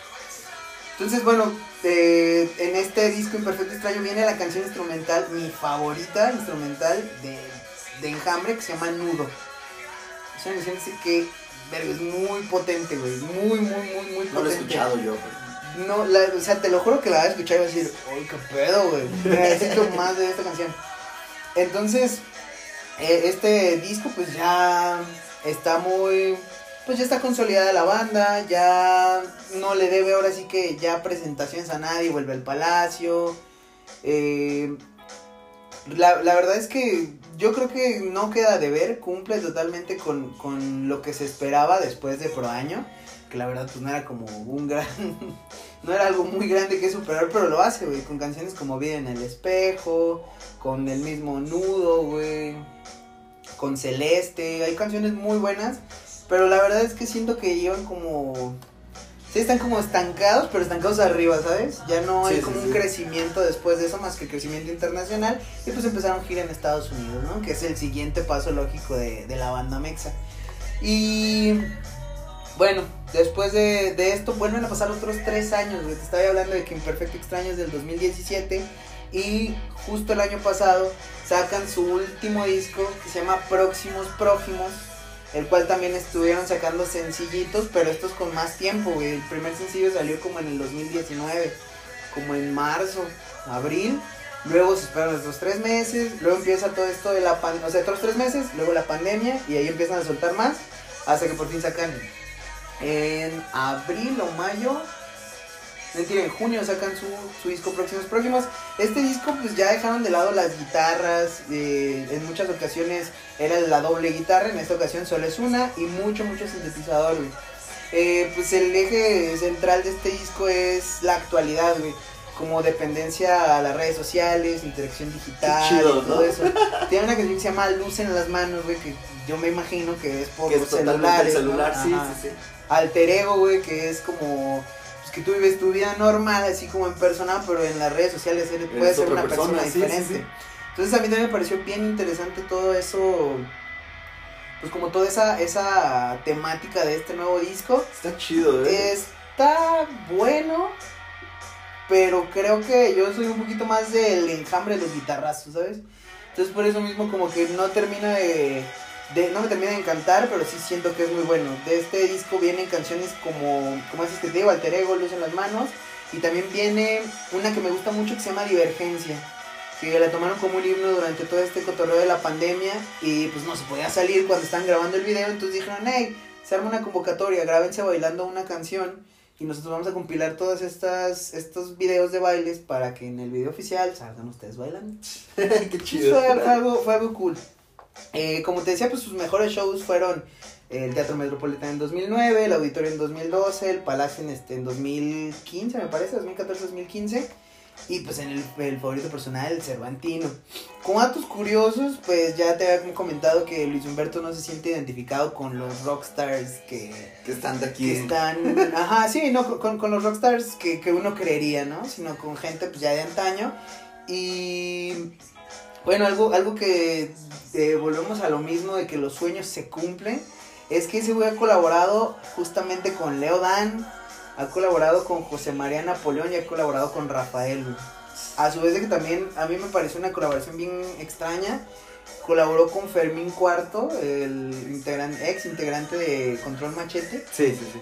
Entonces, bueno, eh, en este disco Imperfecto Extraño viene la canción instrumental, mi favorita instrumental de, de Enjambre, que se llama Nudo. Es una canción que, es muy potente, güey, muy, muy, muy, muy potente. No lo he escuchado yo. No, la, o sea, te lo juro que la vas a escuchar y vas a decir, ¡ay, qué pedo, güey! Necesito más de esta canción. Entonces, este disco, pues ya está muy. Pues ya está consolidada la banda, ya no le debe ahora sí que ya presentaciones a nadie, vuelve al palacio. Eh, la, la verdad es que yo creo que no queda de ver, cumple totalmente con, con lo que se esperaba después de Pro Año, que la verdad pues no era como un gran, no era algo muy grande que superar, pero lo hace, güey, con canciones como Vida en el espejo, con el mismo nudo, güey, con Celeste, hay canciones muy buenas, pero la verdad es que siento que llevan como sí están como estancados, pero estancados arriba, ¿sabes? Ya no hay como sí, un sí. crecimiento después de eso, más que crecimiento internacional. Y pues empezaron a girar en Estados Unidos, ¿no? Que es el siguiente paso lógico de, de la banda mexa. Y bueno, después de, de esto vuelven a pasar otros tres años, güey. Te estaba hablando de que Imperfecto Extraño es del 2017. Y justo el año pasado sacan su último disco que se llama Próximos Próximos el cual también estuvieron sacando sencillitos, pero estos con más tiempo. El primer sencillo salió como en el 2019, como en marzo, abril. Luego se esperan otros tres meses, luego empieza todo esto de la pandemia, o sea, otros tres meses, luego la pandemia, y ahí empiezan a soltar más, hasta que por fin sacan en abril o mayo, mentira, en junio sacan su, su disco Próximos Próximos. Este disco pues ya dejaron de lado las guitarras, eh, en muchas ocasiones era la doble guitarra, en esta ocasión solo es una y mucho, mucho sintetizador, güey. Eh, pues el eje central de este disco es la actualidad, güey. Como dependencia a las redes sociales, interacción digital, chido, y todo ¿no? eso. Tiene una canción que se llama Luz en las manos, güey, que yo me imagino que es por Que es totalmente el celulares. ¿no? celular, sí, sí, sí. Alter ego, güey, que es como pues, que tú vives tu vida normal, así como en persona, pero en las redes sociales Eres ser una persona, persona, sí, sí, diferente. sí. Entonces a mí también me pareció bien interesante todo eso, pues como toda esa, esa temática de este nuevo disco. Está chido, ¿eh? Está bueno, pero creo que yo soy un poquito más del enjambre de los guitarrazos, ¿sabes? Entonces por eso mismo como que no termina de, de- no me termina de encantar, pero sí siento que es muy bueno. De este disco vienen canciones como, como esas que te digo, Alter Ego, Luz en las manos, y también viene una que me gusta mucho que se llama Divergencia, que la tomaron como un himno durante todo este cotorreo de la pandemia y pues no se podía salir cuando estaban grabando el video, entonces dijeron, hey, se arma una convocatoria, grábense bailando una canción y nosotros vamos a compilar todos estas, estos videos de bailes para que en el video oficial salgan ustedes bailando. Qué chido. Fue, fue algo, fue algo cool. Eh, como te decía, pues sus mejores shows fueron el Teatro Metropolitano en 2009, el Auditorio en 2012, el Palacio en, este, en 2015, me parece, 2014-2015. Y pues en el, el favorito personal, el Cervantino. Como datos curiosos, pues ya te había comentado que Luis Humberto no se siente identificado con los rockstars que, Que están de aquí. que están, ajá, sí, no, con, con los rockstars que, que uno creería, ¿no? Sino con gente pues ya de antaño. Y bueno, algo, algo que eh, volvemos a lo mismo de que los sueños se cumplen, es que ese güey ha colaborado justamente con Leo Dan, ha colaborado con José María Napoleón y ha colaborado con Rafael, güey. A su vez de que también a mí me pareció una colaboración bien extraña. Colaboró con Fermín Cuarto, el integran- ex integrante de Control Machete. Sí, sí, sí.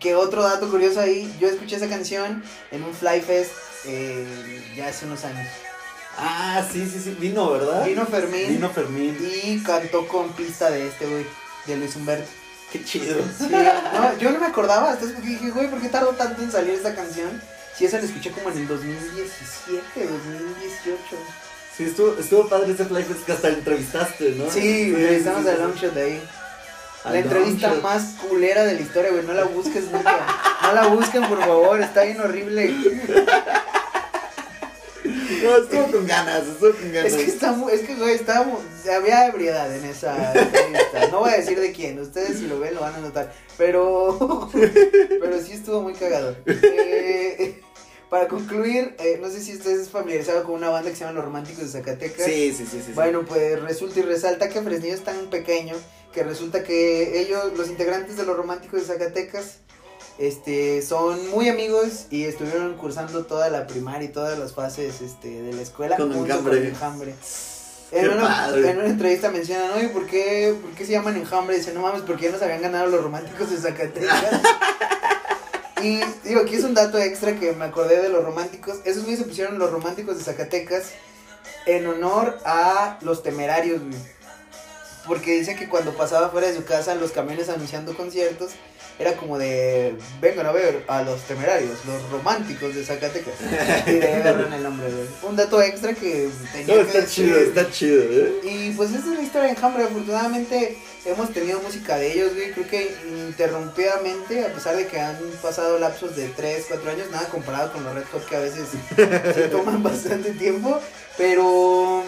Que otro dato curioso ahí, yo escuché esa canción en un Fly Fest eh, ya hace unos años. Ah, sí, sí, sí. Vino, ¿verdad? Vino Fermín Vino Fermín. y cantó con pista de este güey, de Luis Humberto. Qué chido. Sí, no, yo no me acordaba, hasta dije, güey, ¿por qué tardó tanto en salir esta canción? Si esa la escuché como en el 2017, 2018. Sí, estuvo, estuvo padre ese Fly Fest que hasta entrevistaste, ¿no? Sí, güey, estamos sí, al sí. long shot de ahí. La entrevista más culera de la historia, güey. No la busques nunca. No la busquen, por favor. Está bien horrible. No, estuvo con ganas, estuvo con ganas. Es que está es que, güey, está muy- había ebriedad en esa entrevista. No voy a decir de quién. Ustedes si lo ven lo van a notar. Pero, pero sí estuvo muy cagado. Eh, para concluir, eh, no sé si ustedes es familiarizado con una banda que se llama Los Románticos de Zacatecas. Sí, sí, sí. sí. Bueno, pues resulta y resalta que Fresnillo es tan pequeño que resulta que ellos, los integrantes de los románticos de Zacatecas, este, son muy amigos y estuvieron cursando toda la primaria y todas las fases este, de la escuela Con Enjambre. con Enjambre. Una, en una entrevista mencionan, oye, ¿por qué, ¿por qué se llaman Enjambre? Dicen, no mames, porque ya nos habían ganado los románticos de Zacatecas. y digo, aquí es un dato extra que me acordé de los románticos. Esos güeyes se pusieron los románticos de Zacatecas en honor a los temerarios, güey. porque dice que cuando pasaba fuera de su casa los camiones anunciando conciertos, era como de, vengan a ver a los temerarios, los románticos de Zacatecas. y de ahí agarran el nombre, güey. Un dato extra que tenía No, que está decir. chido, está chido, ¿eh? Y pues esta es la historia de Enjambre. Afortunadamente hemos tenido música de ellos, güey. Creo que interrumpidamente, a pesar de que han pasado lapsos de 3, 4 años, nada comparado con los Red Hot que a veces se toman bastante tiempo. Pero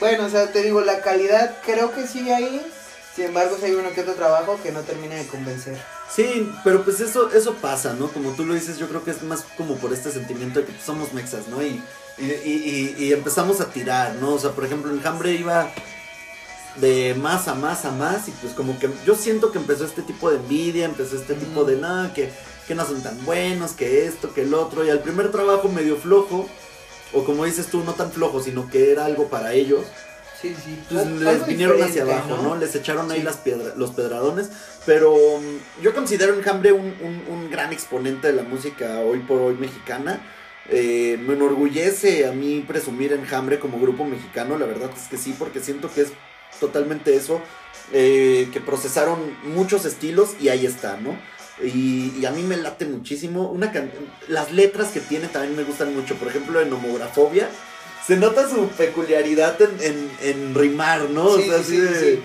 bueno, o sea, te digo, la calidad creo que sigue ahí. Sin embargo, si hay uno que otro trabajo que no termina de convencer. Sí, pero pues eso, eso pasa, ¿no? Como tú lo dices, yo creo que es más como por este sentimiento de que somos mexas, ¿no? Y, y, y- y- y empezamos a tirar, ¿no? O sea, por ejemplo, Enjambre iba de más a más a más y pues como que yo siento que empezó este tipo de envidia, empezó este tipo de nada, que, que no son tan buenos, que esto, que el otro, y al primer trabajo medio flojo, o como dices tú, no tan flojo, sino que era algo para ellos, Sí, sí. pues les vinieron hacia abajo, ¿no? Les echaron ahí Sí. las piedra- los pedradones. Pero mm, yo considero Enjambre un, un, un gran exponente de la música hoy por hoy mexicana. Eh, me enorgullece a mí presumir Enjambre como grupo mexicano, la verdad es que sí, porque siento que es totalmente eso. eh, que procesaron muchos estilos y ahí está, ¿no? Y, y a mí me late muchísimo. Una can- las letras que tiene también me gustan mucho. Por ejemplo, en Homografobia. Se nota su peculiaridad en, en, en rimar, ¿no? Sí, o sea, sí, así sí, de- sí.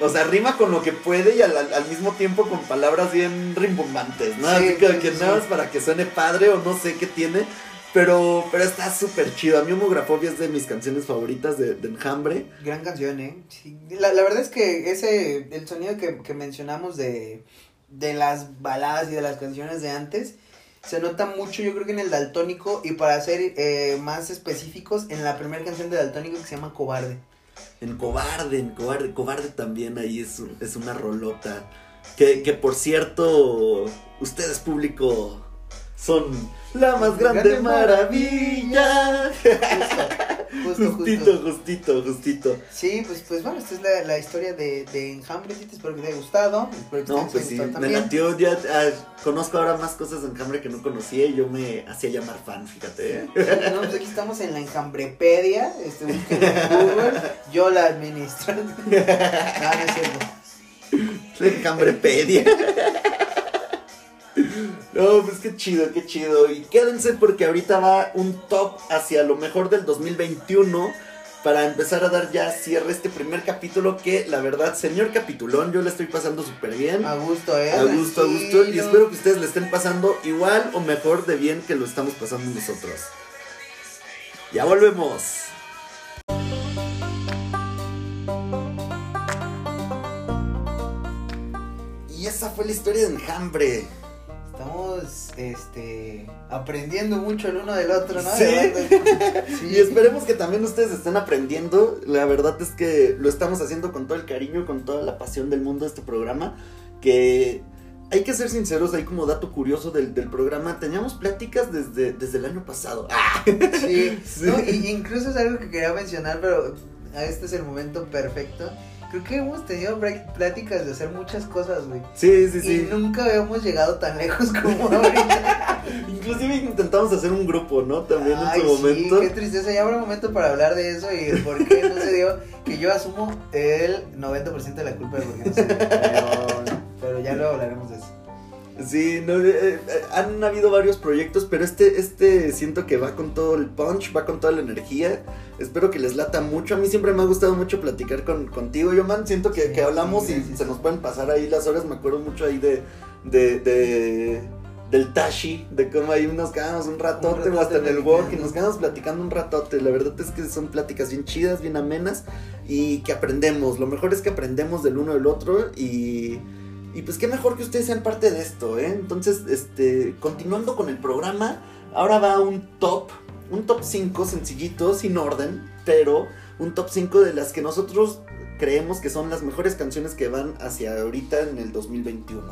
O sea, rima con lo que puede y al, al- mismo tiempo con palabras bien rimbombantes, ¿no? Sí, así que, nada más para que suene padre o no sé qué tiene. Pero, pero está súper chido. A mí Homografobia es de mis canciones favoritas de, de Enjambre. Gran canción, ¿eh? La, la verdad es que ese, el sonido que, que mencionamos de, de las baladas y de las canciones de antes, se nota mucho yo creo que en el Daltónico y para ser eh, más específicos, en la primera canción de Daltónico que se llama Cobarde. En Cobarde, en Cobarde, Cobarde también ahí es, es una rolota. Que, que por cierto, ustedes público son la más grande Grande maravilla. Justo, justo, Justito, justo. justito, justito. Sí, pues, pues bueno, esta es la, la historia de, de espero que te haya gustado. Espero que No, te pues sí, me latió, ya ah, conozco ahora más cosas de Enjambre que no conocía y yo me hacía llamar fan, fíjate. ¿eh? No, pues aquí estamos en la Enjambrepedia, este, en Google, yo la administro. No, no es cierto. La Enjambrepedia. No, pues qué chido, qué chido. Y quédense porque ahorita va un top hacia lo mejor del 2021 para empezar a dar ya cierre este primer capítulo que la verdad, señor capitulón, yo le estoy pasando súper bien. A gusto, ¿eh? A gusto, a gusto. Y espero que ustedes le estén pasando igual o mejor de bien que lo estamos pasando nosotros. Ya volvemos. Y esa fue la historia de Enjambre. Estamos, este, aprendiendo mucho el uno del otro, ¿no? Sí. Sí. Y esperemos que también ustedes estén aprendiendo. La verdad es que lo estamos haciendo con todo el cariño, con toda la pasión del mundo este programa. Que hay que ser sinceros, ahí como dato curioso del, del programa, teníamos pláticas desde, desde el año pasado. ¡Ah! Sí, Sí. No, y incluso es algo que quería mencionar, pero este es el momento perfecto. Creo que hemos tenido break- pláticas de hacer muchas cosas, güey. Sí, sí, Y sí. nunca habíamos llegado tan lejos como ahorita. Inclusive intentamos hacer un grupo, ¿no? También Ay, en su momento. Sí, qué tristeza. Ya habrá momento para hablar de eso y por qué no se dio. Que yo asumo el 90% de la culpa de por qué no se dio. Pero, pero ya luego hablaremos de eso. Sí, no, eh, eh, han habido varios proyectos, pero este, este siento que va con todo el punch, va con toda la energía. Espero que les lata mucho. A mí siempre me ha gustado mucho platicar con, contigo, yo man. Siento que, Sí, que hablamos sí, y se nos pueden pasar ahí las horas. Me acuerdo mucho ahí de, de, de- del Tashi, de cómo ahí nos quedamos un ratote, Un o hasta en ratote el walk y nos quedamos platicando un ratote. La verdad es que son pláticas bien chidas, bien amenas y que aprendemos. Lo mejor es que aprendemos del uno del otro y. Y pues qué mejor que ustedes sean parte de esto, ¿eh? Entonces, este, continuando con el programa, ahora va un top, un top 5 sencillito, sin orden, pero un top 5 de las que nosotros creemos que son las mejores canciones que van hacia ahorita en el 2021,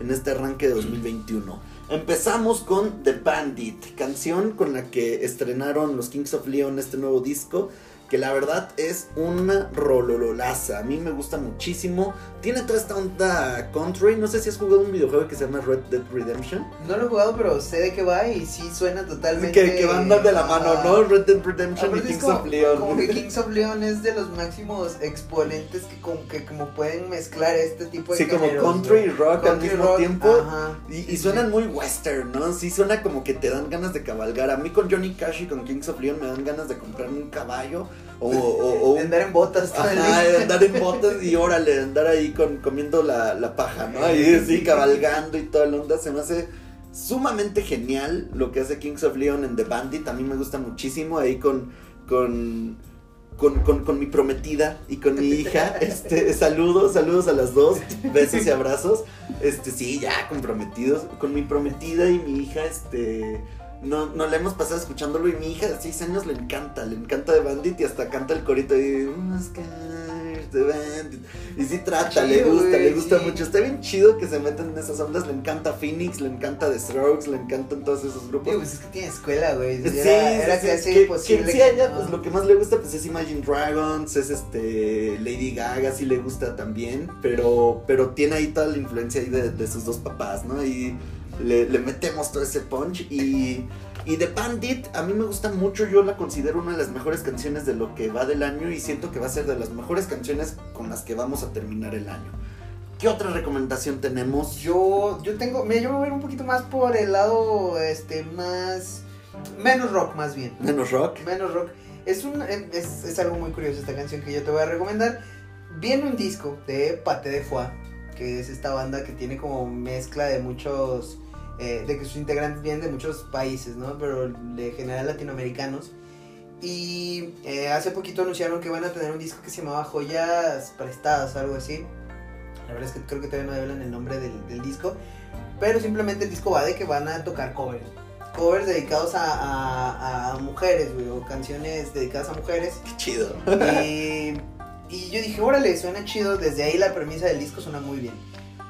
en este arranque de 2021. Empezamos con The Bandit, canción con la que estrenaron los Kings of Leon este nuevo disco, que la verdad es una rolololaza. A mí me gusta muchísimo. Tiene toda esta onda country. No sé si has jugado un videojuego que se llama Red Dead Redemption. No lo he jugado, pero sé de qué va y sí suena totalmente. Que, que van de la mano. ¿no? Red Dead Redemption y Kings como, of Leon. como que Kings of Leon es de los máximos exponentes que como, que como pueden mezclar este tipo de Sí, como country y rock al mismo rock, tiempo. Ajá. Y, Sí, y sí. suenan muy western, ¿no? Sí, suena como que te dan ganas de cabalgar. A mí con Johnny Cash y con Kings of Leon me dan ganas de comprarme un caballo o, andar en botas todo el Ajá, día. andar en botas y órale, andar ahí con, comiendo la, la paja, ¿no? Ahí sí, cabalgando y toda la onda. Se me hace sumamente genial lo que hace Kings of Leon en The Bandit. A mí me gusta muchísimo ahí con, con, con, con, con mi prometida y con mi hija. Este, saludos, saludos a las dos, besos y abrazos. Este, sí, ya comprometidos. Con mi prometida y mi hija, este... No, no la hemos pasado escuchándolo y mi hija de 6 años le encanta, le encanta de Bandit y hasta canta el corito ahí, Oscar de Bandit. Y sí trata, le gusta, le gusta sí. mucho. Está bien chido que se meten en esas ondas, le encanta Phoenix, le encanta The Strokes, le encantan todos esos grupos. Digo, pues es que tiene escuela, güey. Sí, Era, sí, era sí, que- imposible. que sí, que a ella, no. pues lo que más le gusta pues es Imagine Dragons, es este Lady Gaga, sí le gusta también, pero, pero tiene ahí toda la influencia ahí de, de sus dos papás, ¿no? Y le, le metemos todo ese punch y, y The Bandit a mí me gusta mucho, yo la considero una de las mejores canciones de lo que va del año y siento que va a ser de las mejores canciones con las que vamos a terminar el año. ¿Qué otra recomendación tenemos? Yo, yo tengo, mira, yo me voy a ir un poquito más por el lado, este, más, menos rock más bien. Menos rock. Menos rock. Es, un, es, es algo muy curioso esta canción que yo te voy a recomendar. Viene un disco de Pate de Foix, que es esta banda que tiene como mezcla de muchos, eh, de que sus integrantes vienen de muchos países, ¿no? Pero de general latinoamericanos. Y eh, hace poquito anunciaron que van a tener un disco que se llamaba Joyas Prestadas, algo así. La verdad es que creo que todavía no hablan el nombre del, del disco. Pero simplemente el disco va de que van a tocar covers. Covers dedicados a, a- a mujeres, güey, o canciones dedicadas a mujeres. Qué chido. Y, y yo dije, órale, suena chido. Desde ahí la premisa del disco suena muy bien.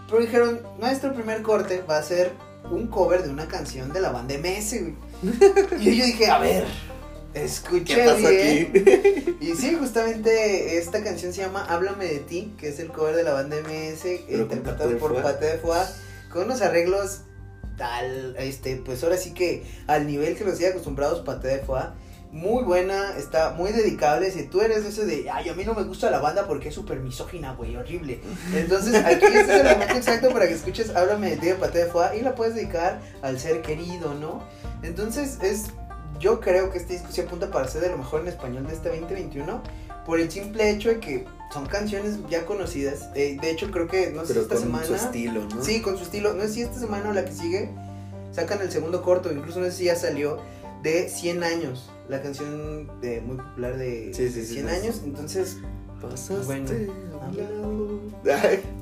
Pero dijeron, nuestro primer corte va a ser un cover de una canción de la banda MS, güey. Y yo dije, a ver, escuché ¿Qué pasa bien. aquí? Y sí, justamente esta canción se llama Háblame de ti, que es el cover de la banda MS, interpretado por. Pate de Foix, con unos arreglos tal, este, pues ahora sí que al nivel que los hacía acostumbrados Pate de Foix. Muy buena, está muy dedicable. Si tú eres ese de, ay, a mí no me gusta la banda porque es súper misógina, güey, horrible. Entonces, aquí este es el momento exacto para que escuches Háblame de ti de Pate de Foix y la puedes dedicar al ser querido, ¿no? Entonces, es yo creo que este disco se apunta para ser de lo mejor en español de este 2021 por el simple hecho de que son canciones ya conocidas. Eh, de hecho, creo que no sé si esta con semana. su estilo, ¿no? Sí, con su estilo. No sé si esta semana o la que sigue sacan el segundo corto, incluso no sé si ya salió de 100 años, la canción de, muy popular de Sí, sí, sí, 100 sí. años. Entonces, Pasaste Bueno. a lado.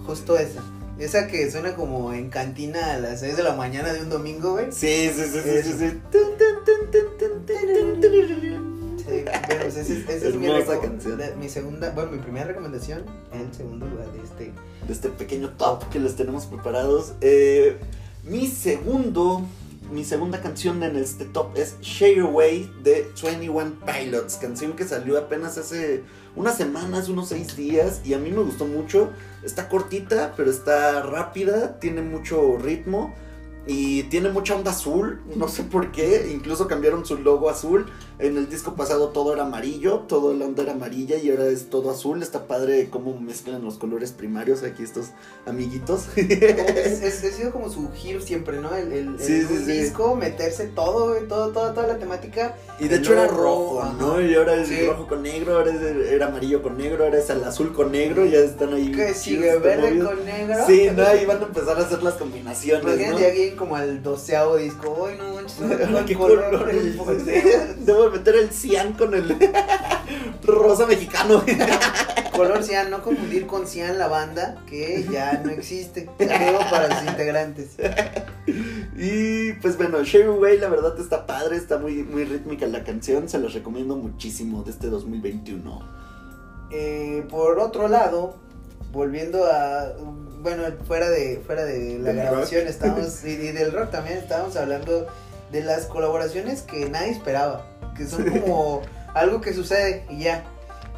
Justo esa. Esa que suena como en cantina a las 6 de la mañana de un domingo, güey. Sí, sí, sí, sí, sí, bueno, pues ese, es- es mi, canción. mi segunda, bueno, mi primera recomendación en segundo lugar de este. de este pequeño top que les tenemos preparados. Eh, mi segundo, mi segunda canción en este top es Share Away de 21 Pilots, canción que salió apenas hace unas semanas, unos seis días y a mí me gustó mucho. Está cortita, pero está rápida, tiene mucho ritmo. Y tiene mucha onda azul, no sé por qué, incluso cambiaron su logo azul. En el disco pasado todo era amarillo, todo la onda era amarilla y ahora es todo azul. Está padre cómo mezclan los colores primarios aquí estos amiguitos. es, ha sido como su giro siempre, ¿no? El, el, el Sí, sí, un sí. disco, meterse todo, todo, toda, toda la temática. Y de hecho era rojo. ¿no? Y ahora es rojo con negro, ahora es, era amarillo con negro, ahora es el azul con negro, ya están ahí. Que sigue verde con negro. Sí, no, ahí van a empezar a hacer las combinaciones, ¿no? Como al doceavo disco. Ay, no, manches, no, ¿Qué color, color? el- Debo meter el cian con el rosa mexicano. color cian, no confundir con cian la banda, que ya no existe. Saludo para sus integrantes. Y pues bueno, Share Away la verdad está padre, está muy, muy rítmica la canción, se los recomiendo muchísimo de este 2021. Eh, por otro lado, volviendo a. Bueno, fuera de, fuera de la grabación, rock. estamos. Y, y del rock también estábamos hablando de las colaboraciones que nadie esperaba. Que son como algo que sucede y ya.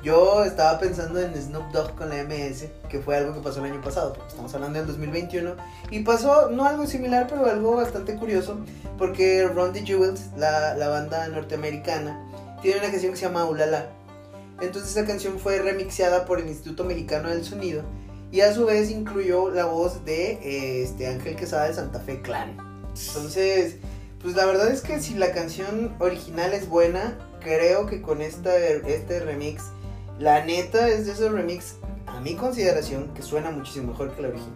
Yo estaba pensando en Snoop Dogg con la MS, que fue algo que pasó el año pasado, estamos hablando del 2021. Y pasó, no algo similar, pero algo bastante curioso, porque Ron the Jewels, la, la banda norteamericana, tiene una canción que se llama Ulala. Entonces esa canción fue remixeada por el Instituto Mexicano del Sonido y a su vez incluyó la voz de eh, este Ángel Quesada de Santa Fe Clan. Entonces, pues la verdad es que si la canción original es buena, creo que con esta, este remix, la neta es de esos remix, a mi consideración, que suena muchísimo mejor que la original.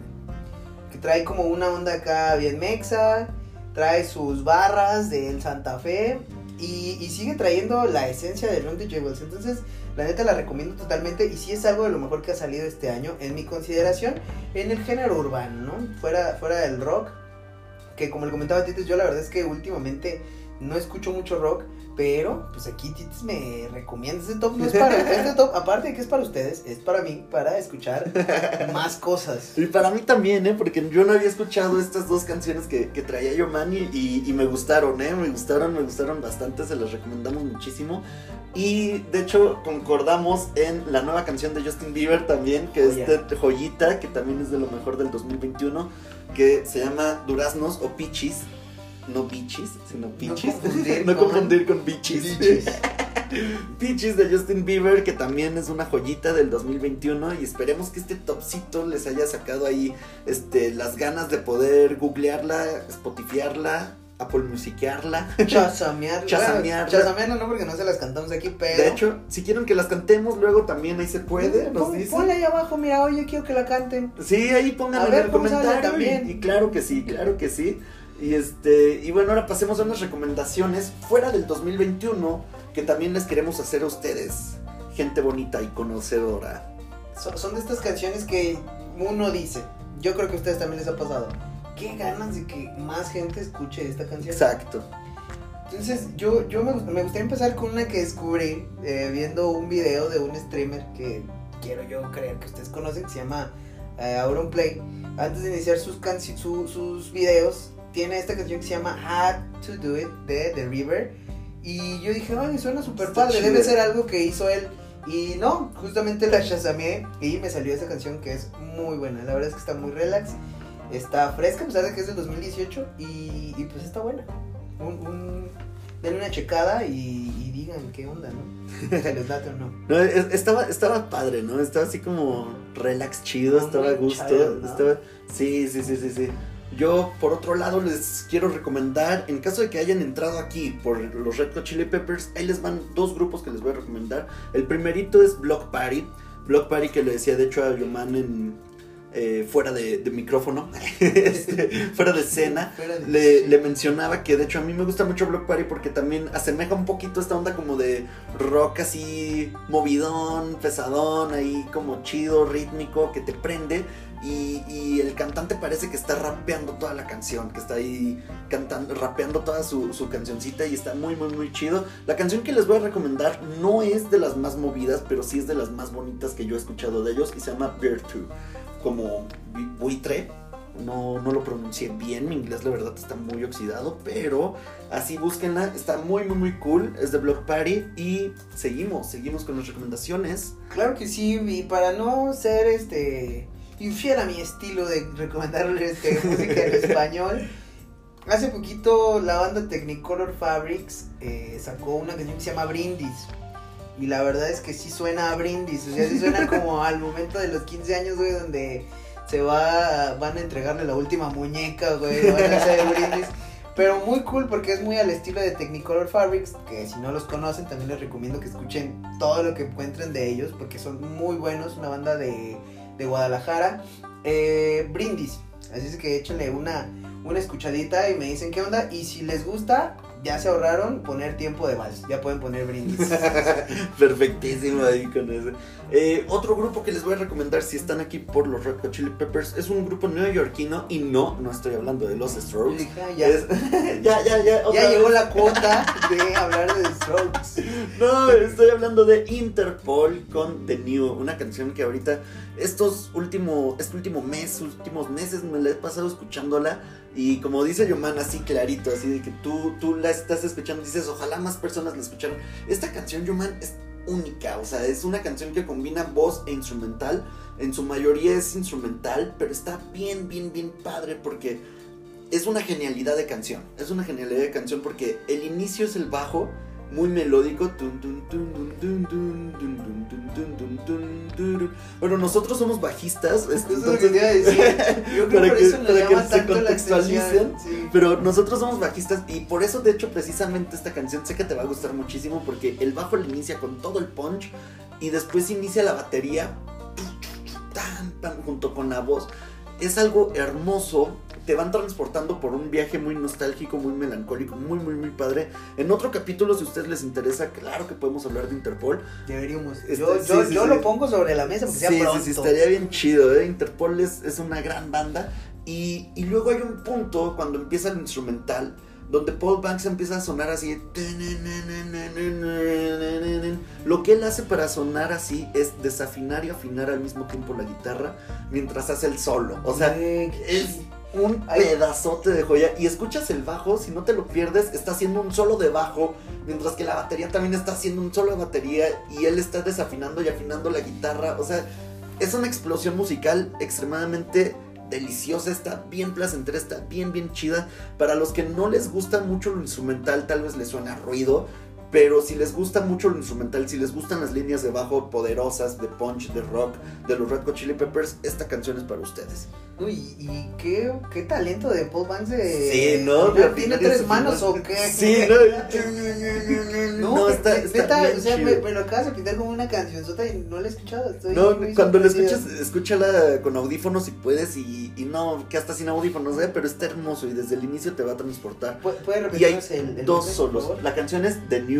Que trae como una onda acá bien mexa, trae sus barras del Santa Fe y, sigue trayendo la esencia de Ron de Jewels. Entonces, la neta la recomiendo totalmente y sí es algo de lo mejor que ha salido este año, en mi consideración, en el género urbano, ¿no? Fuera, fuera del rock, que como le comentaba Tites, yo la verdad es que últimamente no escucho mucho rock, pero pues aquí Tites me recomienda este top, no es para este top, aparte de que es para ustedes, es para mí, para escuchar más cosas. Y para mí también, ¿eh? Porque yo no había escuchado estas dos canciones que, que traía Yomani y, y me gustaron, ¿eh? Me gustaron, me gustaron bastante, se las recomendamos muchísimo. Y de hecho concordamos en la nueva canción de Justin Bieber también, que es de Joyita, que también es de lo mejor del 2021, que se llama Duraznos o Pichis. No Bichis, sino Pichis. No confundir, con, Bichis. Peaches de Justin Bieber, que también es una joyita del 2021 y esperemos que este topcito les haya sacado ahí este, las ganas de poder googlearla, spotifiarla Apple Musicearla. Chasamearla. Chasamearla. Chasamearla no porque no se las cantamos aquí, pero. De hecho, si quieren que las cantemos, luego también ahí se puede. Nos Pon, Ponle ahí abajo, mira, oye, quiero que la canten. Sí, ahí pongan en el comentario. También. Y, claro que sí, claro que sí. Y este, y bueno, ahora pasemos a unas recomendaciones fuera del 2021 que también les queremos hacer a ustedes, gente bonita y conocedora. Son, son de estas canciones que uno dice, yo creo que a ustedes también les ha pasado qué ganas de que más gente escuche esta canción. Exacto. Entonces, yo, yo me, me gustaría empezar con una que descubrí eh, viendo un video de un streamer que quiero yo creer que ustedes conocen, que se llama eh, Auron Play. Antes de iniciar sus, su, sus videos, tiene esta canción que se llama Had to Do It de The River. Y yo dije, ay, suena súper padre, debe ser algo que hizo él. Y no, justamente la shazameé y me salió esa canción que es muy buena. La verdad es que está muy relax está fresca, a pesar de que es del 2018, y, y pues está buena. Un, un, denle una checada y, digan qué onda, ¿no? Si les date o no. no estaba, estaba padre, ¿no? Estaba así como relax chido, estaba a gusto. estaba, sí, sí, sí, sí, sí. Yo, por otro lado, les quiero recomendar, en caso de que hayan entrado aquí por los Red Hot Chili Peppers, ahí les van dos grupos que les voy a recomendar. El primerito es Block Party. Block Party que le decía, de hecho, a Yoman en, eh, fuera de, micrófono, este, fuera de escena, le, le, mencionaba que de hecho a mí me gusta mucho Block Party porque también asemeja un poquito esta onda como de rock así movidón, pesadón, ahí como chido, rítmico, que te prende. Y, el cantante parece que está rapeando toda la canción, que está ahí cantando, rapeando toda su, su, cancioncita y está muy, muy, muy chido. La canción que les voy a recomendar no es de las más movidas, pero sí es de las más bonitas que yo he escuchado de ellos y se llama 2 como buitre. No, no lo pronuncié bien, mi inglés la verdad está muy oxidado, pero así búsquenla, está muy muy muy cool, es de Block Party y seguimos, seguimos con las recomendaciones. Claro que sí, y para no ser este infiel a mi estilo de recomendarles este, música en español, hace poquito la banda Technicolor Fabrics eh, sacó una canción que se llama Brindis. Y la verdad es que sí suena a brindis. O sea, sí suena como al momento de los 15 años, güey, donde se va, van a entregarle la última muñeca, güey, van a hacer brindis. Pero muy cool porque es muy al estilo de Technicolor Fabrics, que si no los conocen también les recomiendo que escuchen todo lo que encuentren de ellos, porque son muy buenos, una banda de, de Guadalajara. Eh, brindis, así es que échenle una, una escuchadita y me dicen qué onda. Y si les gusta, ya se ahorraron poner tiempo de vals, ya pueden poner brindis. Perfectísimo ahí con eso. Eh, otro grupo que les voy a recomendar si están aquí por los Red Hot Chili Peppers es un grupo neoyorquino y no, no estoy hablando de los Strokes. Ya, ya, ya, ya, ya llegó la cuota de hablar de Strokes. No, estoy hablando de Interpol con The New, una canción que ahorita estos últimos, este último mes, últimos meses me la he pasado escuchándola y como dice Yoman así clarito, así de que tú, tú la estás escuchando dices, ojalá más personas la escucharan. Esta canción, Yuman, es única, o sea, es una canción que combina voz e instrumental. En su mayoría es instrumental, pero está bien, bien, bien padre porque es una genialidad de canción. Es una genialidad de canción porque el inicio es el bajo muy melódico. Bueno, nosotros somos bajistas. Entonces, creo para que, eso para que se contextualicen. Pero nosotros somos bajistas y por eso, de hecho, precisamente esta canción sé que te va a gustar muchísimo porque el bajo le inicia con todo el punch y después inicia la batería junto con la voz. Es algo hermoso te van transportando por un viaje muy nostálgico, muy melancólico, muy, muy, muy padre. En otro capítulo, si a ustedes les interesa, claro que podemos hablar de Interpol. Deberíamos. Este, yo yo, lo pongo sobre la mesa porque sea pronto. Sí, sí, estaría bien chido, ¿eh? Interpol es, es una gran banda. Y, y luego hay un punto cuando empieza el instrumental donde Paul Banks empieza a sonar así. Lo que él hace para sonar así es desafinar y afinar al mismo tiempo la guitarra mientras hace el solo. O sea, es un pedazote de joya. Y escuchas el bajo, si no te lo pierdes, está haciendo un solo de bajo, mientras que la batería también está haciendo un solo de batería y él está desafinando y afinando la guitarra. O sea, es una explosión musical extremadamente deliciosa, está bien placentera, está bien, bien chida. Para los que no les gusta mucho lo instrumental, tal vez les suena ruido. Pero si les gusta mucho lo instrumental, si les gustan las líneas de bajo poderosas, de punch, de rock, de los Red Hot Chili Peppers, esta canción es para ustedes. Uy, y qué, qué talento de Paul Banks de... Sí, ¿no? ¿Tiene tres manos o qué? Sí, no. no, está, está bien o sea, me, me, lo acabas de pintar como una canción y no la he escuchado. Estoy no, cuando la escuchas, escúchala con audífonos si puedes y, y, no, que hasta sin audífonos, ¿eh? pero está hermoso y desde el inicio te va a transportar. ¿Puede repetirnos el, el dos solos. La canción es The New,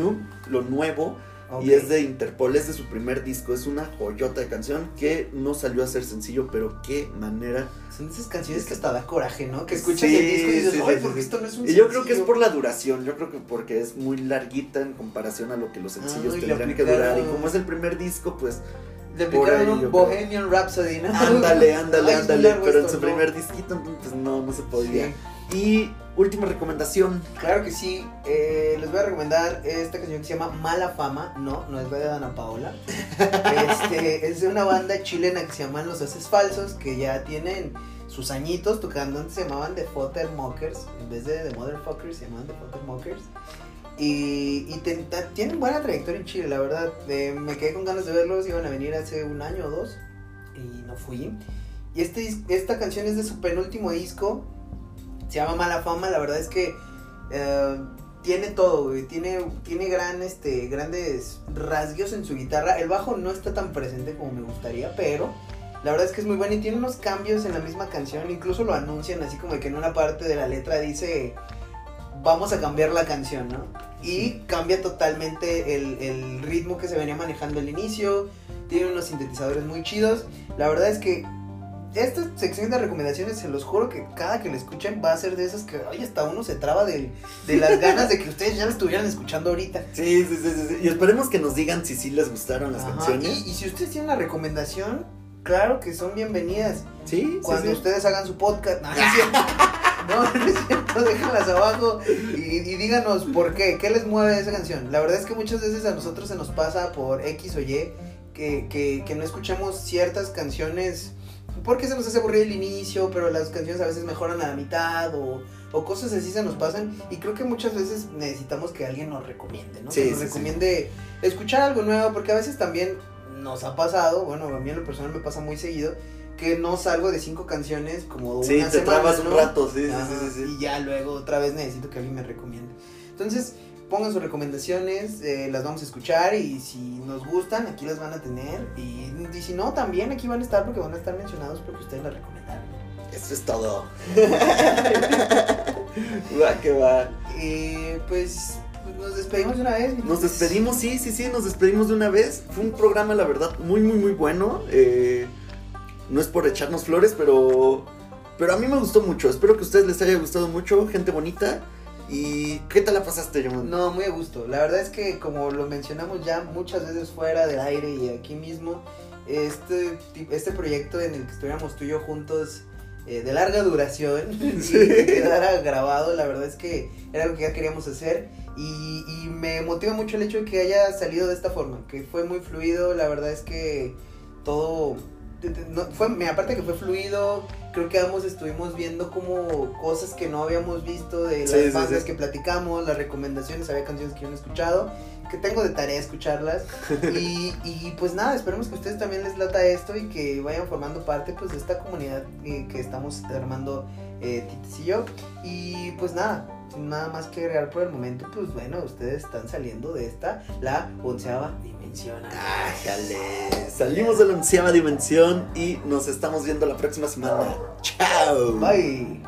lo nuevo y es de Interpol, es de su primer disco, es una joyota de canción que no salió a ser sencillo, pero qué manera. Son esas canciones que hasta da coraje, ¿no? Que escuchas el disco y dices, ay, porque esto no es un Y yo creo que es por la duración, yo creo que porque es muy larguita en comparación a lo que los sencillos tendrían que durar. Y como es el primer disco, pues le aplicaron un Bohemian Rhapsody, ¿no? Ándale, ándale, ándale. Pero en su primer disquito, pues no, no se podía. Y última recomendación. Claro que sí. Eh, les voy a recomendar esta canción que se llama Mala Fama. No, no es de Dana Paola. este, es de una banda chilena que se llaman Los Haces Falsos, que ya tienen sus añitos tocando. Antes se llamaban The Mockers. En vez de The Motherfuckers, se llamaban The Mockers. Y, y tienen buena trayectoria en Chile, la verdad. Eh, me quedé con ganas de verlos. Iban a venir hace un año o dos. Y no fui. Y este, esta canción es de su penúltimo disco se llama Mala Fama, la verdad es que eh, tiene todo, Tiene, tiene gran, este, grandes rasguios en su guitarra. El bajo no está tan presente como me gustaría, pero la verdad es que es muy bueno y tiene unos cambios en la misma canción. Incluso lo anuncian así como que en una parte de la letra dice, vamos a cambiar la canción, ¿no? Y cambia totalmente el, el ritmo que se venía manejando al inicio. Tiene unos sintetizadores muy chidos. La verdad es que esta sección de recomendaciones, se los juro que cada que la escuchen va a ser de esas que, ay, hasta uno se traba de, las ganas de que ustedes ya la estuvieran escuchando ahorita. Sí, sí, sí, sí, Y esperemos que nos digan si sí les gustaron las canciones. Y, si ustedes tienen una recomendación, claro que son bienvenidas. Sí, Cuando ustedes hagan su podcast. No, no es cierto. No, no es cierto, déjenlas abajo y, y, díganos por qué, qué les mueve esa canción. La verdad es que muchas veces a nosotros se nos pasa por X o Y que, que, que no escuchamos ciertas canciones porque se nos hace aburrido el inicio, pero las canciones a veces mejoran a la mitad o, cosas así se nos pasan. Y creo que muchas veces necesitamos que alguien nos recomiende, ¿no? que nos recomiende escuchar algo nuevo, porque a veces también nos ha pasado, bueno, a mí en lo personal me pasa muy seguido, que no salgo de cinco canciones como sí, una te trabas un rato, sí, sí, sí, Y ya luego otra vez necesito que alguien me recomiende. Entonces, pongan sus recomendaciones, eh, las vamos a escuchar y si nos gustan, aquí las van a tener. Y, si no, también aquí van a estar porque van a estar mencionados porque ustedes las recomendaron. Eso es todo. va que va. Eh, pues nos despedimos de una vez. Nos despedimos, sí, sí, sí, nos despedimos de una vez. Fue un programa, la verdad, muy, muy, muy bueno. Eh, no es por echarnos flores, pero, pero a mí me gustó mucho. Espero que a ustedes les haya gustado mucho, gente bonita. ¿Y qué tal la pasaste, John? No, muy a gusto. La verdad es que, como lo mencionamos ya muchas veces fuera del aire y aquí mismo, este, este proyecto en el que estuviéramos tú y yo juntos eh, de larga duración y que quedara grabado. La verdad es que era lo que ya queríamos hacer. Y, y me motiva mucho el hecho de que haya salido de esta forma, que fue muy fluido. La verdad es que todo no, fue, aparte que fue fluido, creo que ambos estuvimos viendo como cosas que no habíamos visto de las Sí, sí, bandas sí. que platicamos, las recomendaciones, había canciones que yo no he escuchado, que tengo de tarea escucharlas. y, y pues nada, esperemos que a ustedes también les lata esto y que vayan formando parte pues de esta comunidad eh, que estamos armando eh, Titis y yo. Y pues nada. Sin nada más que agregar por el momento, pues bueno, ustedes están saliendo de esta, la onceava dimensión. Ájale, salimos de la onceava dimensión y nos estamos viendo la próxima semana. Chao. Bye.